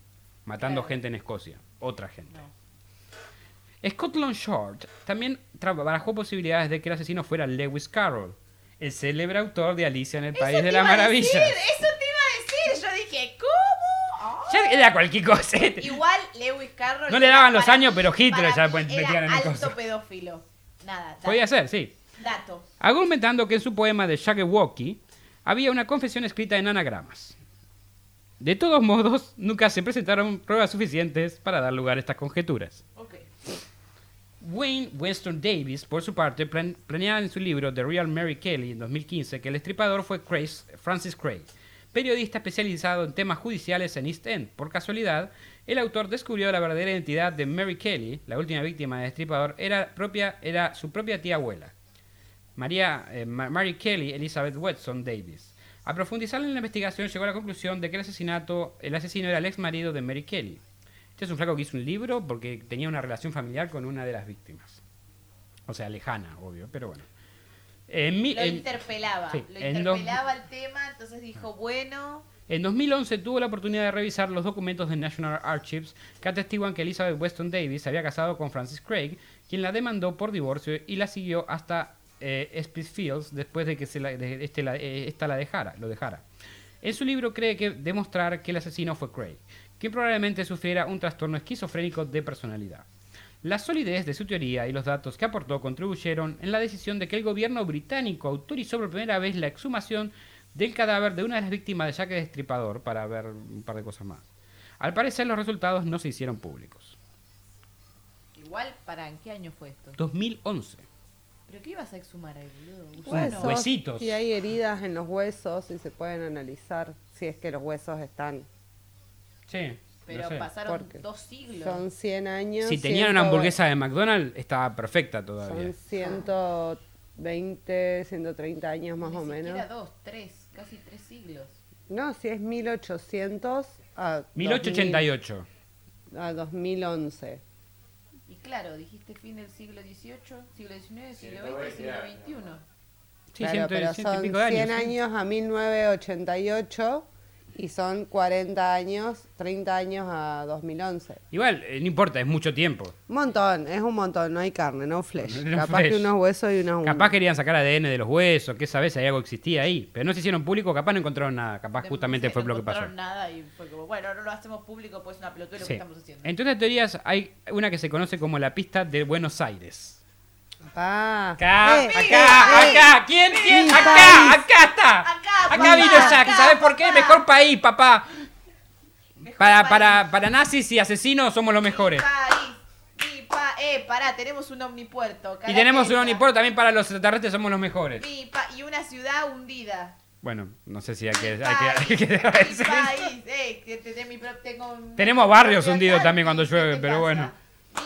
A: matando
B: Claro.
A: gente en Escocia, otra gente.
B: No.
A: Scotland Short también barajó posibilidades de que el asesino fuera Lewis Carroll, el célebre autor de Alicia en el País de las Maravillas.
B: eso te iba a decir. Yo dije, ¿cómo?
A: Ya era cualquier cosa.
B: Igual Lewis Carroll.
A: No le daban los años,
B: mí-
A: pero Hitler ya metían en el
B: alto pedófilo. Nada. dato.
A: Podía ser, sí.
B: Dato.
A: Argumentando que en su poema de Jaggerwocky había una confesión escrita en anagramas. De todos modos, nunca se presentaron pruebas suficientes para dar lugar a estas conjeturas. Wayne Winston Davis, por su parte, plan- planeaba en su libro The Real Mary Kelly en 2015 que el estripador fue Craig- Francis Craig, periodista especializado en temas judiciales en East End. Por casualidad, el autor descubrió la verdadera identidad de Mary Kelly, la última víctima del estripador, era, propia, era su propia tía abuela, María, eh, Ma- Mary Kelly Elizabeth Watson Davis. A profundizar en la investigación llegó a la conclusión de que el asesinato, el asesino era el ex marido de Mary Kelly. Este es un flaco que hizo un libro porque tenía una relación familiar con una de las víctimas. O sea, lejana, obvio, pero bueno. En, mi-
B: Lo
A: en-
B: interpelaba.
A: sí,
B: lo interpelaba el tema, entonces dijo, bueno.
A: en 2011 tuvo la oportunidad de revisar los documentos de National Archives que atestiguan que Elizabeth Weston Davis se había casado con Francis Craig, quien la demandó por divorcio y la siguió hasta eh, Spitzfields después de que se la, de- este la- eh, esta la dejara, lo dejara. En su libro cree que demostrar que el asesino fue Craig, quien probablemente sufriera un trastorno esquizofrénico de personalidad. La solidez de su teoría y los datos que aportó contribuyeron en la decisión de que el gobierno británico autorizó por primera vez la exhumación del cadáver de una de las víctimas de Jack el Destripador para ver un par de cosas más. Al parecer los resultados no se hicieron públicos.
B: Igual, ¿para en qué año fue esto?
A: 2011.
B: ¿Pero qué ibas a exhumar ahí, boludo?
A: Huesos. Huesitos.
C: Y hay heridas en los huesos y se pueden analizar si es que los huesos están.
A: Sí.
B: Pero
A: no sé.
B: pasaron
C: ¿Por qué?
B: dos siglos.
C: Son 100 años.
A: Si tenían una
C: 100
A: hamburguesa de McDonald's, estaba perfecta todavía.
C: Son 120, 130 años más
B: Ni
C: o menos.
B: dos, tres, casi tres siglos.
C: No, si es 1800 a
A: 1888.
C: 2000 a 2011.
B: Y claro, dijiste fin del siglo XVIII, siglo XIX, siglo
D: 120
B: XX, siglo. XXI.
A: Sí,
C: claro,
A: ciento-
C: pero
A: ciento y
C: son
A: pico de
C: 100
A: años, sí.
C: años a 1988 Y son 40 años, 30 años a 2011.
A: Igual, eh, no importa, es mucho tiempo.
C: Un montón, es un montón, no hay carne, no flesh.
A: No
C: Capaz
A: flesh.
C: que unos huesos y unas
A: Capaz querían sacar ADN de los huesos, qué sabes si hay algo que existía ahí. Pero no se hicieron público, capaz no encontraron nada. Capaz
B: Después
A: justamente
B: no
A: fue lo que pasó.
B: encontraron nada y fue como, bueno, no lo hacemos público, pues es una pelotuda lo
A: Sí.
B: que estamos haciendo.
A: Entre otras teorías, hay una que se conoce como la pista de Buenos Aires. Acá,
C: Eh,
A: acá,
C: eh,
A: acá. ¿Quién? ¿Quién?
C: Mi
A: Acá,
C: país.
A: acá está. ¿Sabes por qué? Mejor país, papá.
B: Mejor
A: Para,
B: país.
A: para, para nazis y asesinos somos los mejores.
B: País. Pa eh, pará, tenemos un omnipuerto.
A: Y tenemos un omniporto también para los extraterrestres somos los mejores.
B: Mi pa- y una ciudad hundida.
A: Bueno, no sé si hay que... Hay que, hay
B: país,
A: que
B: eh, que te- te- mi pro- tengo un-
A: Tenemos barrios hundidos también cuando
B: ¿qué
A: llueve, pero
B: pasa?
A: bueno.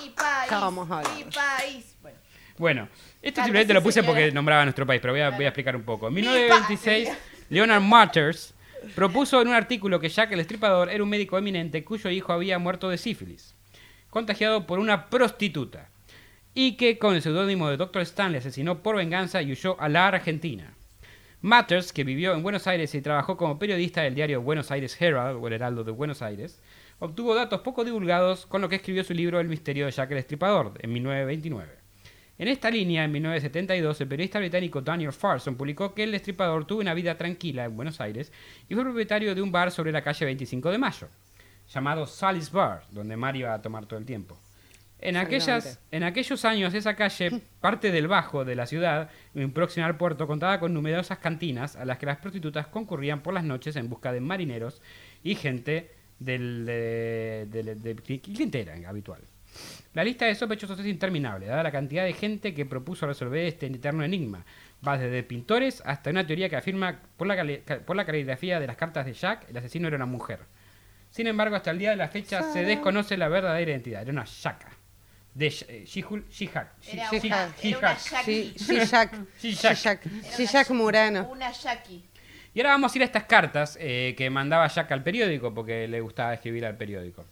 B: Mi país, mi país. Bueno,
A: Bueno, esto simplemente
B: sí,
A: lo puse
B: señora.
A: porque nombraba a nuestro país, pero voy a, voy a explicar un poco. En
B: Mi
A: 1926,
B: país.
A: Leonard Matters propuso en un artículo que Jack el Estripador era un médico eminente cuyo hijo había muerto de sífilis, contagiado por una prostituta, y que con el seudónimo de Dr. Stanley asesinó por venganza y huyó a la Argentina. Matters, que vivió en Buenos Aires y trabajó como periodista del diario Buenos Aires Herald, o el Heraldo de Buenos Aires, obtuvo datos poco divulgados con lo que escribió su libro El misterio de Jack el Estripador, en 1929. En esta línea, en 1972, el periodista británico Daniel Farson publicó que el destripador tuvo una vida tranquila en Buenos Aires y fue propietario de un bar sobre la calle 25 de Mayo, llamado Sally's Bar, donde Mar iba a tomar todo el tiempo. En, aquellas, en aquellos años, esa calle, parte del bajo de la ciudad, muy próxima al puerto, contaba con numerosas cantinas a las que las prostitutas concurrían por las noches en busca de marineros y gente del, de, de- de- de clientela habitual. La lista de sospechosos es interminable, dada la cantidad de gente que propuso resolver este eterno enigma. Va desde pintores hasta una teoría que afirma por la, por la caligrafía de las cartas de Jack, el asesino era una mujer. Sin embargo, hasta el día de la fecha se desconoce la verdadera identidad. Era una Shaka. De Sh- She-Hulk- She-Hack.
B: Era
A: She-
B: una-
A: She-
B: era una
A: She-Hack.
B: Jackie.
C: Shi- Shishak.
A: Shishak.
C: Shishak.
B: Era
C: Shishak
B: una-
C: Murano.
B: Una Jackie.
A: Y ahora vamos a ir a estas cartas eh, que mandaba Jack al periódico, porque le gustaba escribir al periódico.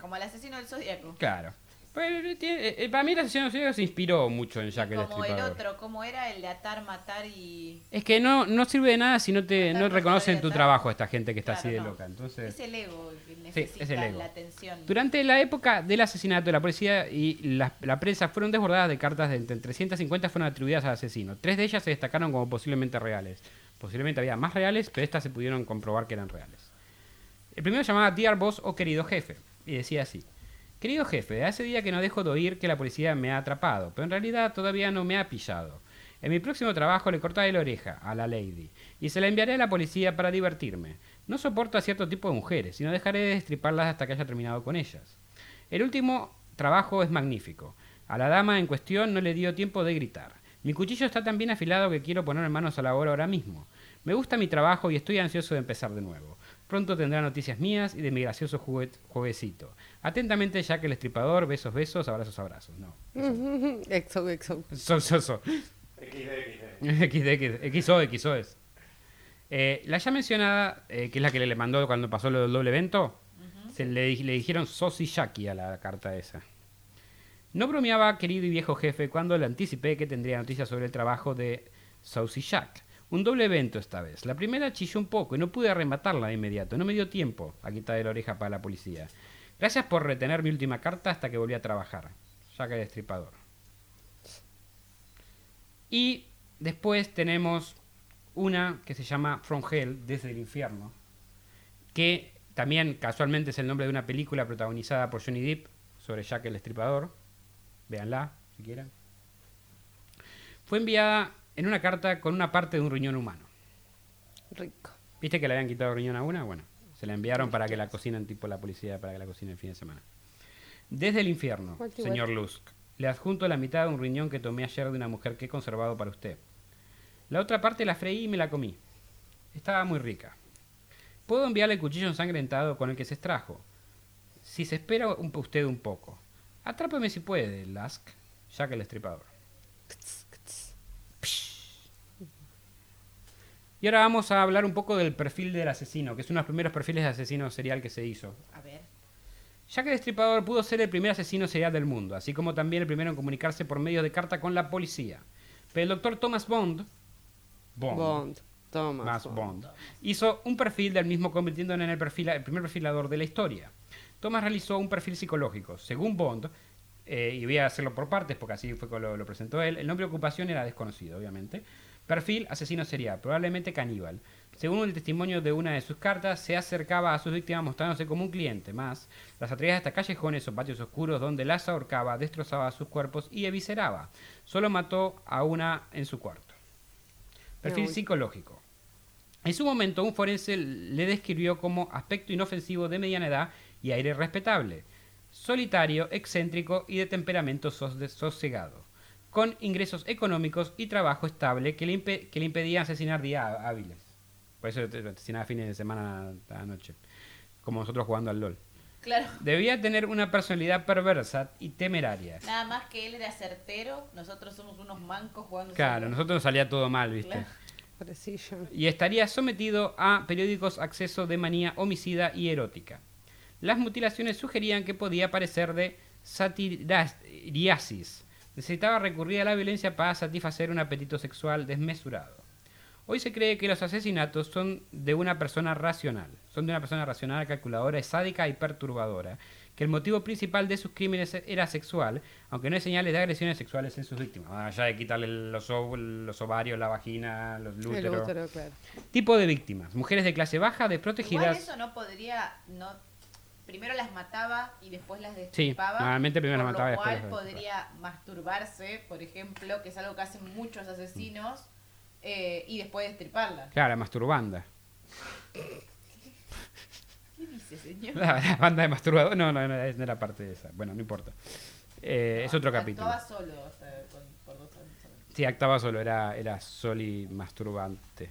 B: Como el asesino del zodíaco.
A: Claro. Pero, eh, tiene- eh, para mí la asesino del Zodíaco se inspiró mucho en Jack el
B: Como el otro, como era el de atar, matar y.
A: Es que no, no sirve de nada si no te
B: Matar
A: no
B: no
A: reconocen tu
B: atar.
A: trabajo esta gente que está
B: Claro,
A: así de
B: no.
A: loca. Entonces,
B: Es el ego el que necesita
A: es el ego.
B: la atención.
A: durante la época del asesinato, la policía y la, la prensa fueron desbordadas de cartas de entre 350 fueron atribuidas al asesino. Tres de ellas se destacaron como posiblemente reales. Posiblemente había más reales, pero estas se pudieron comprobar que eran reales. El primero llamaba Dear Boss o Querido Jefe, y decía así. Querido jefe, hace día que no dejo de oír que la policía me ha atrapado, pero en realidad todavía no me ha pillado. En mi próximo trabajo le cortaré la oreja a la lady y se la enviaré a la policía para divertirme. No soporto a cierto tipo de mujeres y no dejaré de destriparlas hasta que haya terminado con ellas. El último trabajo es magnífico. A la dama en cuestión no le dio tiempo de gritar. Mi cuchillo está tan bien afilado que quiero poner manos a la obra ahora mismo. Me gusta mi trabajo y estoy ansioso de empezar de nuevo. Pronto tendrá noticias mías y de mi gracioso juguet- jueguecito. Atentamente, Jack el Estripador, besos, besos, abrazos, abrazos. No.
C: Exo, exo.
A: So, so, so.
D: XD, XD.
A: XO, XO es. Eh, la ya mencionada, eh, que es la que le mandó cuando pasó lo del doble evento, se le, di- le dijeron Sosi Jackie a la carta esa. No bromeaba, querido y viejo jefe, cuando le anticipé que tendría noticias sobre el trabajo de Saucy Jack. Un doble evento esta vez. La primera chilló un poco y no pude arrematarla de inmediato. No me dio tiempo a quitarle la oreja para la policía. Gracias por retener mi última carta hasta que volví a trabajar. Jack el Destripador. Y después tenemos una que se llama From Hell, desde el infierno, que también casualmente es el nombre de una película protagonizada por Johnny Depp sobre Jack el Destripador. Véanla, si quieren. Fue enviada en una carta con una parte de un riñón humano.
C: Rico.
A: ¿Viste que le habían quitado riñón a una? Bueno, se la enviaron para que la cocinen tipo la policía, para que la cocinen el fin de semana. Desde el infierno, señor Lusk, le adjunto la mitad de un riñón que tomé ayer de una mujer que he conservado para usted. La otra parte la freí y me la comí. Estaba muy rica. Puedo enviarle el cuchillo ensangrentado con el que se extrajo. Si se espera un- usted un poco. Atrápeme si puede, Lusk, ya que el estripador. Y ahora vamos a hablar un poco del perfil del asesino, que es uno de los primeros perfiles de asesino serial que se hizo.
B: A ver.
A: Ya que el Destripador pudo ser el primer asesino serial del mundo, así como también el primero en comunicarse por medio de carta con la policía. Pero el doctor Thomas Bond, Bond,
C: Bond. Thomas
A: más
C: Bond.
A: Bond, hizo un perfil del mismo convirtiéndolo en el, perfil, el primer perfilador de la historia. Thomas realizó un perfil psicológico. Según Bond, eh, y voy a hacerlo por partes porque así fue como lo, lo presentó él, el nombre de ocupación era desconocido, obviamente. Perfil, asesino serial, probablemente caníbal. Según el testimonio de una de sus cartas, se acercaba a sus víctimas mostrándose como un cliente más. Las atraía hasta callejones o patios oscuros donde las ahorcaba, destrozaba sus cuerpos y evisceraba. Solo mató a una en su cuarto. Perfil psicológico. En su momento, un forense le describió como aspecto inofensivo de mediana edad y aire respetable, solitario, excéntrico y de temperamento sosegado, con ingresos económicos y trabajo estable que le, impe- que le impedían asesinar días hábiles. Por eso asesinaba fines de semana a la noche, como nosotros jugando al LOL.
B: Claro.
A: Debía tener una personalidad perversa y temeraria.
B: Nada más que él era certero, nosotros somos unos mancos jugando.
A: Claro, a nosotros nos salía todo mal, ¿viste?
B: Claro.
A: Y estaría sometido a periódicos acceso de manía homicida y erótica. Las mutilaciones sugerían que podía parecer de satiriasis. Necesitaba recurrir a la violencia para satisfacer un apetito sexual desmesurado. Hoy se cree que los asesinatos son de una persona racional. Son de una persona racional, calculadora, sádica y perturbadora. Que el motivo principal de sus crímenes era sexual, aunque no hay señales de agresiones sexuales en sus víctimas. Más allá de quitarle los, ov- los ovarios, la vagina, los
C: El
A: úteros.
C: útero, claro.
A: Tipo de víctimas. Mujeres de clase baja,
B: Igual
A: desprotegidas.
B: eso no podría, no, primero las mataba y después las
A: Sí,
B: destripaba.
A: normalmente primero las mataba
B: lo
A: después
B: cual
A: destripaba.
B: podría masturbarse, por ejemplo, que es algo que hacen muchos asesinos, eh, y después destriparla.
A: Claro, masturbanda.
B: ¿Qué dice, señor?
A: La, la banda de masturbador. No, no, no, no era parte de esa. Bueno, no importa. Eh, es otro capítulo.
B: Actuaba solo, o sea, con- por dos años.
A: Sí, actuaba solo, era, era soli masturbante.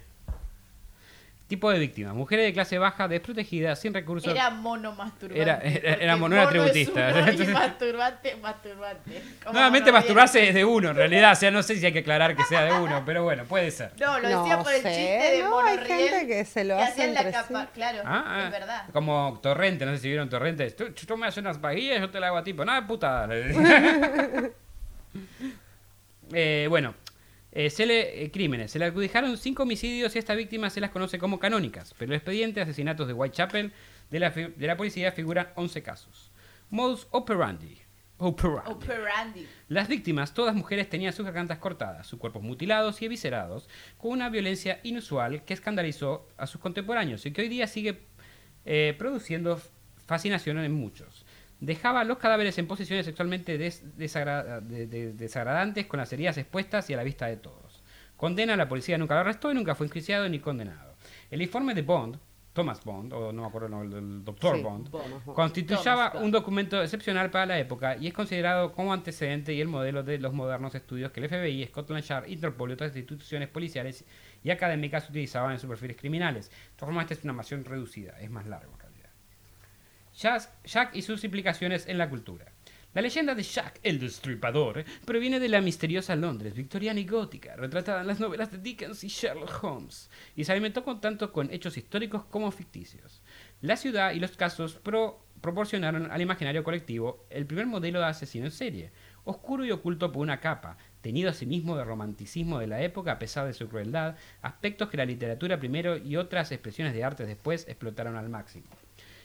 A: Tipo de víctimas. Mujeres de clase baja, desprotegidas, sin recursos.
B: Era mono masturbante.
A: Era- era- era mono,
B: masturbante, masturbante.
A: Nuevamente
B: mono
A: masturbarse es de uno, en realidad. O sea, no sé si hay que aclarar que sea de uno, pero bueno, puede ser.
B: No, lo decía
C: No
B: por el
C: sé,
B: chiste de
C: no,
B: mono
C: hay
B: Riel,
C: gente que se lo
B: que
C: hace
B: hacían la capa,
C: sí.
B: claro,
A: Ah,
B: es verdad.
A: Como Torrente, no sé si vieron Torrente. Tú, tú me haces unas vaguillas, yo te la hago a tipo. Nada, puta. eh, bueno, eh, se le, eh, crímenes. Se le adjudicaron cinco homicidios y a esta víctima se las conoce como canónicas. Pero el expediente de asesinatos de Whitechapel de la, de la policía figuran 11 casos. Modus operandi. Operandi.
B: Operandi.
A: Las víctimas, todas mujeres, tenían sus gargantas cortadas, sus cuerpos mutilados y eviscerados, con una violencia inusual que escandalizó a sus contemporáneos y que hoy día sigue eh, produciendo fascinación en muchos. Dejaba los cadáveres en posiciones sexualmente des- desagra- de- de- desagradantes, con las heridas expuestas y a la vista de todos. Condena, la policía nunca lo arrestó y nunca fue enjuiciado ni condenado. El informe de Bond, Thomas Bond, o no me acuerdo no, el, doctor
C: Sí,
A: Bond, constituyaba
B: Bond.
A: un documento excepcional para la época y es considerado como antecedente y el modelo de los modernos estudios que el FBI, Scotland Yard, Interpol y otras instituciones policiales y académicas utilizaban en sus perfiles criminales. De todas formas, esta es una versión reducida, es más largo. Jack, y sus implicaciones en la cultura. La leyenda de Jack el Destripador proviene de la misteriosa Londres victoriana y gótica, retratada en las novelas de Dickens y Sherlock Holmes, y se alimentó tanto con hechos históricos como ficticios. La ciudad y los casos pro- proporcionaron al imaginario colectivo el primer modelo de asesino en serie, oscuro y oculto por una capa, tenido a sí de romanticismo de la época a pesar de su crueldad, aspectos que la literatura primero y otras expresiones de arte después explotaron al máximo.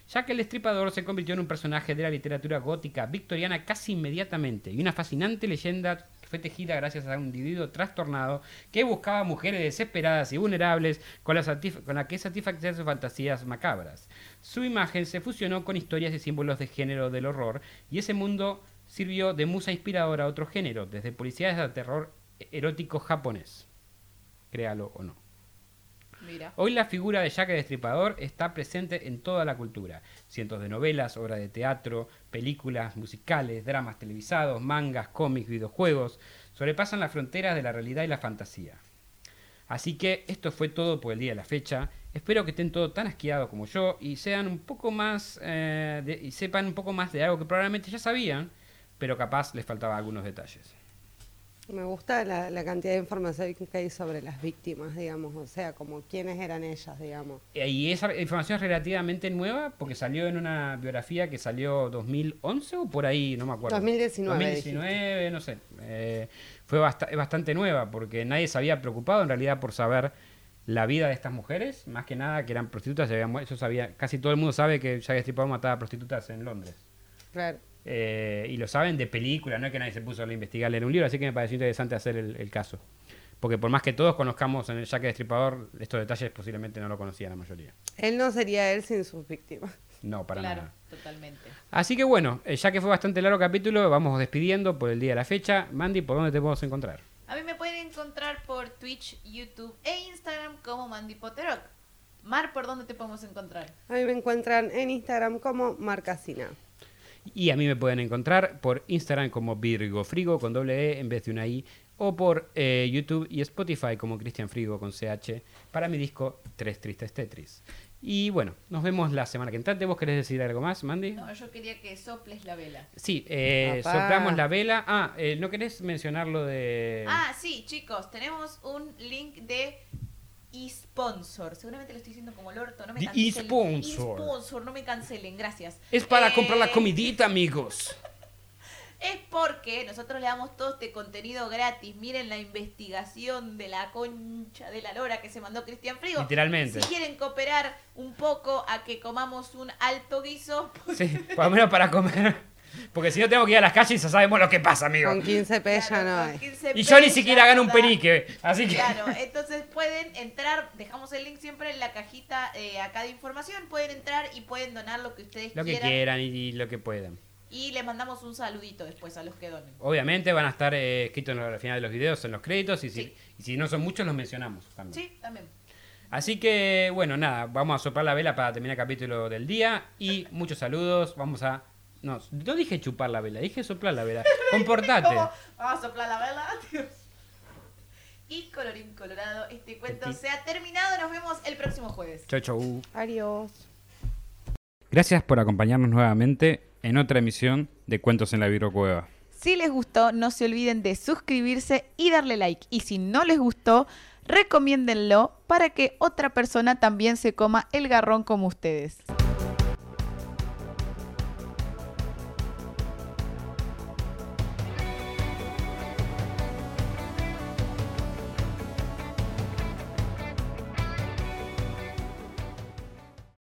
A: Jack el Destripador se convirtió en un personaje de la literatura gótica victoriana casi inmediatamente y una fascinante leyenda que fue tejida gracias a un individuo trastornado que buscaba mujeres desesperadas y vulnerables con la, con la que satisfacer sus fantasías macabras. Su imagen se fusionó con historias y símbolos de género del horror y ese mundo sirvió de musa inspiradora a otro género, desde policías a terror erótico japonés. Créalo o no. Hoy la figura de Jack el Destripador está presente en toda la cultura. Cientos de novelas, obras de teatro, películas, musicales, dramas televisados, mangas, cómics, videojuegos, sobrepasan las fronteras de la realidad y la fantasía. Así que esto fue todo por el día de la fecha. Espero que estén todos tan asqueados como yo y sean un poco más eh, de- y sepan un poco más de algo que probablemente ya sabían, pero capaz les faltaba algunos detalles.
C: Me gusta la, la cantidad de información que hay sobre las víctimas, digamos, o sea, como quiénes eran ellas, digamos.
A: Eh, Y esa información es relativamente nueva porque salió en una biografía que salió 2011 o por ahí, no me acuerdo.
C: 2019,
A: 2019, no sé. Eh, fue es bastante nueva porque nadie se había preocupado en realidad por saber la vida de estas mujeres, más que nada que eran prostitutas, se habían mu- eso sabía, casi todo el mundo sabe que Jack Stripador mataba prostitutas en Londres.
C: Claro.
A: Eh, y lo saben de película, no es que nadie se puso a investigar leer un libro, así que me pareció interesante hacer el, el caso. Porque por más que todos conozcamos en el Jack Destripador, estos detalles posiblemente no lo conocía la mayoría.
C: Él no sería él sin sus víctimas.
A: No, para
B: claro,
A: nada.
B: totalmente.
A: Así que bueno, eh, ya que fue bastante largo capítulo, vamos despidiendo por el día de la fecha. Mandy, ¿por dónde te podemos encontrar?
B: A mí me pueden encontrar por Twitch, YouTube e Instagram como Mandy Potterock. Mar, ¿por dónde te podemos encontrar?
C: A mí me encuentran en Instagram como Marcasina.
A: Y a mí me pueden encontrar por Instagram como Virgo Frigo con doble E en vez de una I. O por eh, YouTube y Spotify como Cristian Frigo con CH para mi disco Tres Tristes Tetris. Y bueno, nos vemos la semana que entrante. ¿Vos querés decir algo más, Mandy?
B: No, yo quería que soples la vela.
A: Sí, eh, soplamos la vela. Ah, eh, ¿no querés mencionar lo de...?
B: Ah, sí, chicos, tenemos un link de eSponsor. Seguramente lo estoy diciendo como el orto, no me cancelen.
A: eSponsor.
B: eSponsor, no me cancelen, gracias.
A: Es para
B: Eh,
A: comprar la comidita, amigos.
B: Es porque nosotros le damos todo este contenido gratis. Miren la investigación de la concha de la lora que se mandó Cristian Frigo.
A: Literalmente.
B: Si quieren cooperar un poco a que comamos un alto guiso, pues,
A: Sí, por lo menos para comer. Porque si no tengo que ir a las calles y ya sabemos lo que pasa, amigo.
C: Con 15 P ya
B: claro,
C: no hay.
B: 15
A: Y yo ni
B: pesos,
A: siquiera gano un penique. Así que...
B: Claro, entonces pueden entrar, dejamos el link siempre en la cajita eh, acá de información, pueden entrar y pueden donar lo que ustedes
A: Lo que
B: quieran.
A: quieran y, y lo que puedan.
B: Y les mandamos un saludito después a los que donen.
A: Obviamente van a estar eh, escritos en la- al final de los videos, en los créditos, y si,
B: Sí.
A: y si no son muchos, los mencionamos también.
B: Sí, también.
A: Así que, bueno, nada, vamos a soplar la vela para terminar el capítulo del día. Y muchos saludos. Vamos a. No, no dije chupar la vela, dije soplar la vela. Comportate.
B: ¿Cómo? Vamos a soplar la vela. Dios. Y colorín colorado, este cuento
A: Petit.
B: se ha terminado. Nos vemos el próximo jueves.
A: Chau, chau.
C: Adiós.
A: Gracias por acompañarnos nuevamente en otra emisión de Cuentos en la Virocueva.
B: Si les gustó, no se olviden de suscribirse y darle like. Y si no les gustó, recomiéndenlo para que otra persona también se coma el garrón como ustedes.